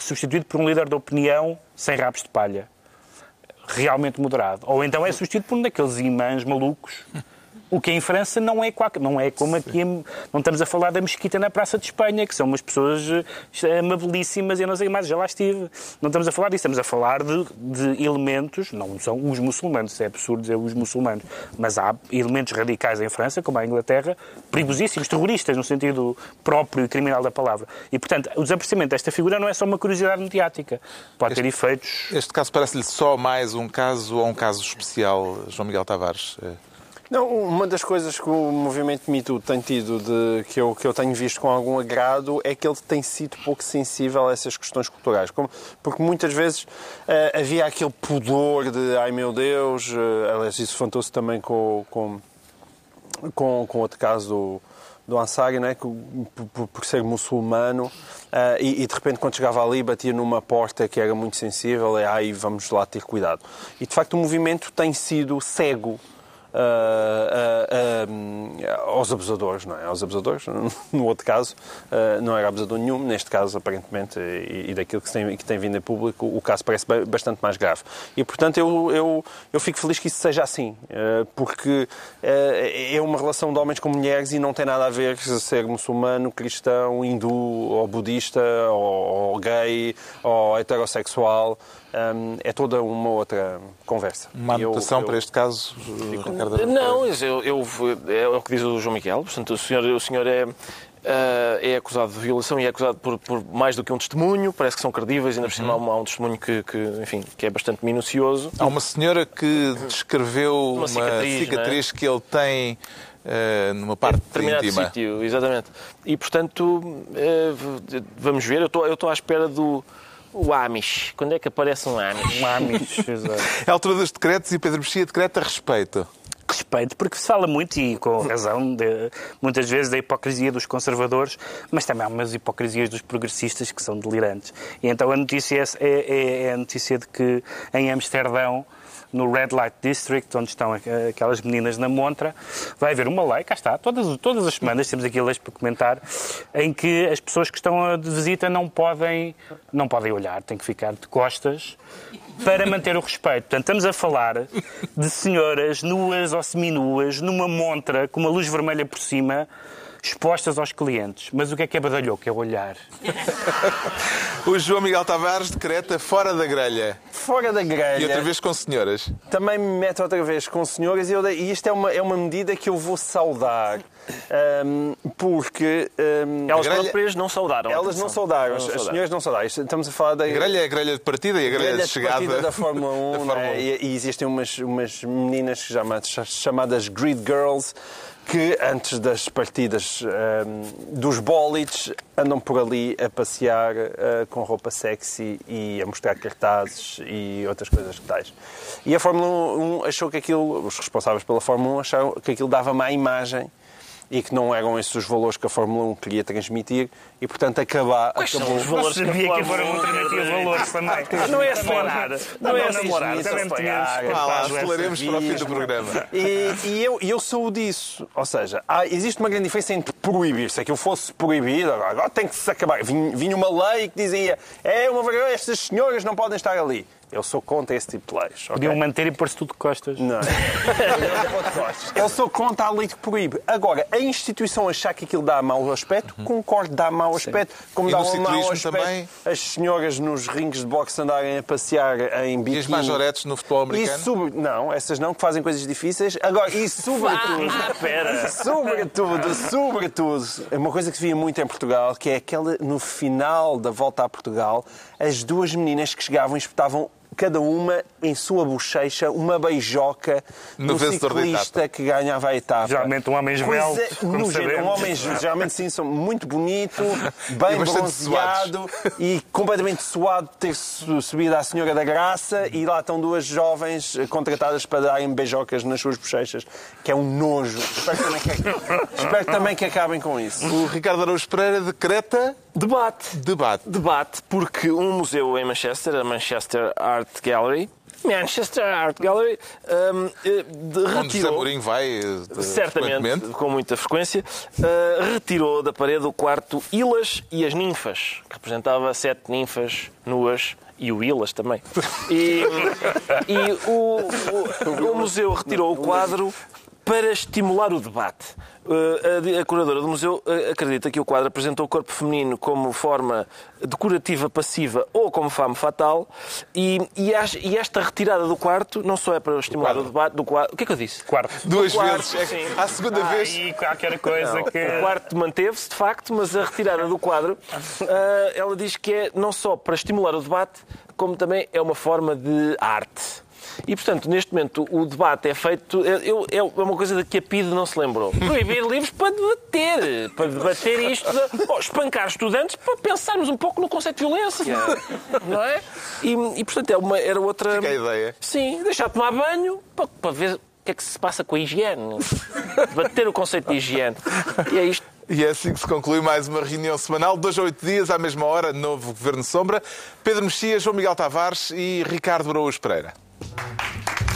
substituído por um líder de opinião sem rabos de palha, realmente moderado. Ou então é substituído por um daqueles imãs malucos. O que em França não é, qualquer, não é como aqui, não estamos a falar da mesquita na Praça de Espanha, que são umas pessoas eh, amabilíssimas e eu não sei mais, já lá estive. Não estamos a falar disso, estamos a falar de, de elementos, não são os muçulmanos, é absurdo dizer os muçulmanos, mas há elementos radicais em França, como a Inglaterra, perigosíssimos, terroristas, no sentido próprio e criminal da palavra. E, portanto, o desaparecimento desta figura não é só uma curiosidade mediática, pode ter efeitos Este caso parece-lhe só mais um caso ou um caso especial, João Miguel Tavares? Não, uma das coisas que o movimento Me Too tem tido, de, que, eu, que eu tenho visto com algum agrado, é que ele tem sido pouco sensível a essas questões culturais. Como- porque muitas vezes eh, havia aquele pudor de ai meu Deus, eh, aliás, isso fantou-se também com, com, com, com outro caso do, do Ansari, não é? por, por- ser muçulmano, eh, e, e de repente quando chegava ali batia numa porta que era muito sensível, e ai vamos lá ter cuidado. E de facto o movimento tem sido cego aos abusadores, não é? Aos abusadores, no outro caso, ah, não era abusador nenhum, neste caso, aparentemente, e, daquilo que tem, que tem vindo a público, o caso parece ba- bastante mais grave. E, portanto, eu, eu, eu fico feliz que isso seja assim, ah, porque ah, é uma relação de homens com mulheres e não tem nada a ver ser muçulmano, cristão, hindu, ou budista, ou, ou gay, ou heterossexual. Ah, é toda uma outra conversa. Uma eu- anotação eu- para este caso, Ricardo? Araújo Não, eu, eu- é o que diz o João Miguel. Portanto, o senhor, o senhor é, ah, é acusado de violação e é acusado por, por mais do que um testemunho. Parece que são credíveis, ainda por cima há um, há um testemunho que, que, enfim, que é bastante minucioso. Há uma senhora que descreveu uma, cicatriz, cicatriz, que ele tem eh, numa parte determinado íntima. sítio, exatamente. E, portanto, v- vamos ver. Eu estou à espera do o Amish. Quando é que aparece um Amish? um Amish. exato. É a altura dos decretos e Pedro Mexia decreta respeito. respeito, porque se fala muito, e com razão, de, muitas vezes, da hipocrisia dos conservadores, mas também há umas hipocrisias dos progressistas que são delirantes. E então a notícia é, é, é a notícia de que em Amsterdão no Red Light District, onde estão aquelas meninas na montra, vai haver uma lei, cá está, todas, todas as semanas temos aqui leis para comentar, em que as pessoas que estão de visita não podem, não podem olhar, têm que ficar de costas para manter o respeito. Portanto, estamos a falar de senhoras nuas ou seminuas, numa montra com uma luz vermelha por cima, expostas aos clientes. Mas o que é que é badalhoco? É olhar. o João Miguel Tavares decreta fora da grelha. Fora da grelha. E outra vez com senhoras. Também me meto outra vez com senhoras e, eu, e isto é uma, é uma medida que eu vou saudar. Um, porque um, elas grelha... próprias não saudaram. Elas não saudaram, as, as senhoras não saudaram. Estamos a falar da. A grelha é a grelha de partida e a grelha, grelha de chegada. De da Fórmula 1. da Fórmula 1. Né? E, e, existem umas, umas meninas chamadas, chamadas Grid Girls que antes das partidas um, dos bólides andam por ali a passear uh, com roupa sexy e a mostrar cartazes e outras coisas que tais. E a Fórmula 1 achou que aquilo, os responsáveis pela Fórmula 1 acharam que aquilo dava má imagem e que não eram esses os valores que a Fórmula 1 queria transmitir e, portanto, acabar, Quais acabou... São os valores que sabia que a Fórmula 1 transmitia valores também. Não é acelerar. Não é. Também tínhamos... Ah, para o fim do programa. E, e eu, eu sou disso. Ou seja, há, existe uma grande diferença entre proibir. Se aquilo fosse proibido, agora tem que se acabar. Vinha, vinha uma lei que dizia é uma vergonha, estas senhoras não podem estar ali. Eu sou contra esse tipo de leis. Podiam okay? manter e pôr-se tudo de costas. Não. Eu sou contra a lei que proíbe. Agora, a instituição achar que aquilo dá mau aspecto, uhum. concordo, dá mau aspecto. Como e dá um mau aspecto também... as senhoras nos rings de boxe andarem a passear em biquíni. E as majoretes no futebol americano? Sub... Não, essas não, que fazem coisas difíceis. Agora, e sobretudo... Ah, pera. Sobretudo, sobretudo, uma coisa que se via muito em Portugal, que é aquela, no final da volta a Portugal, as duas meninas que chegavam e espetavam cada uma em sua bochecha uma beijoca no do ciclista que ganhava a etapa. Geralmente um homem esbelto, como Um homem, geralmente sim, são muito bonito, bem bronzeado e completamente suado de ter subido à Senhora da Graça e lá estão duas jovens contratadas para darem beijocas nas suas bochechas, que é um nojo. Espero também que, espero também que acabem com isso. O Ricardo Araújo Pereira decreta Debate. Debate. Debate, porque um museu em Manchester, a Manchester Art Gallery, Manchester Art Gallery um, eh, Onde Zé Mourinho vai eh, certamente com muita frequência uh, retirou da parede o quarto Ilas e as ninfas que representava sete ninfas nuas e o Ilas também e, e o, o, o museu retirou o quadro para estimular o debate. Uh, a, curadora do museu uh, acredita que o quadro apresentou o corpo feminino como forma decorativa passiva ou como fame fatal e, e, esta retirada do quarto não só é para estimular o, o debate do quadro. O que é que eu disse? Quarto. Duas quarto, vezes. É, a segunda ah, vez. E qualquer coisa não, que. O quarto manteve-se, de facto, mas a retirada do quadro, uh, ela diz que é não só para estimular o debate, como também é uma forma de arte. E, portanto, neste momento o debate é feito. É, é uma coisa de que a PIDE não se lembrou. Proibir livros para debater. Para debater isto. De, oh, espancar estudantes para pensarmos um pouco no conceito de violência. Não é? E, e portanto, é uma, era outra. Fica a ideia. Sim, deixar tomar banho para, para ver o que é que se passa com a higiene. Debater o conceito de higiene. E é isto. E é assim que se conclui mais uma reunião semanal, dois a oito dias, à mesma hora, novo Governo Sombra. Pedro Mexias, João Miguel Tavares e Ricardo Araújo Pereira. Thank you.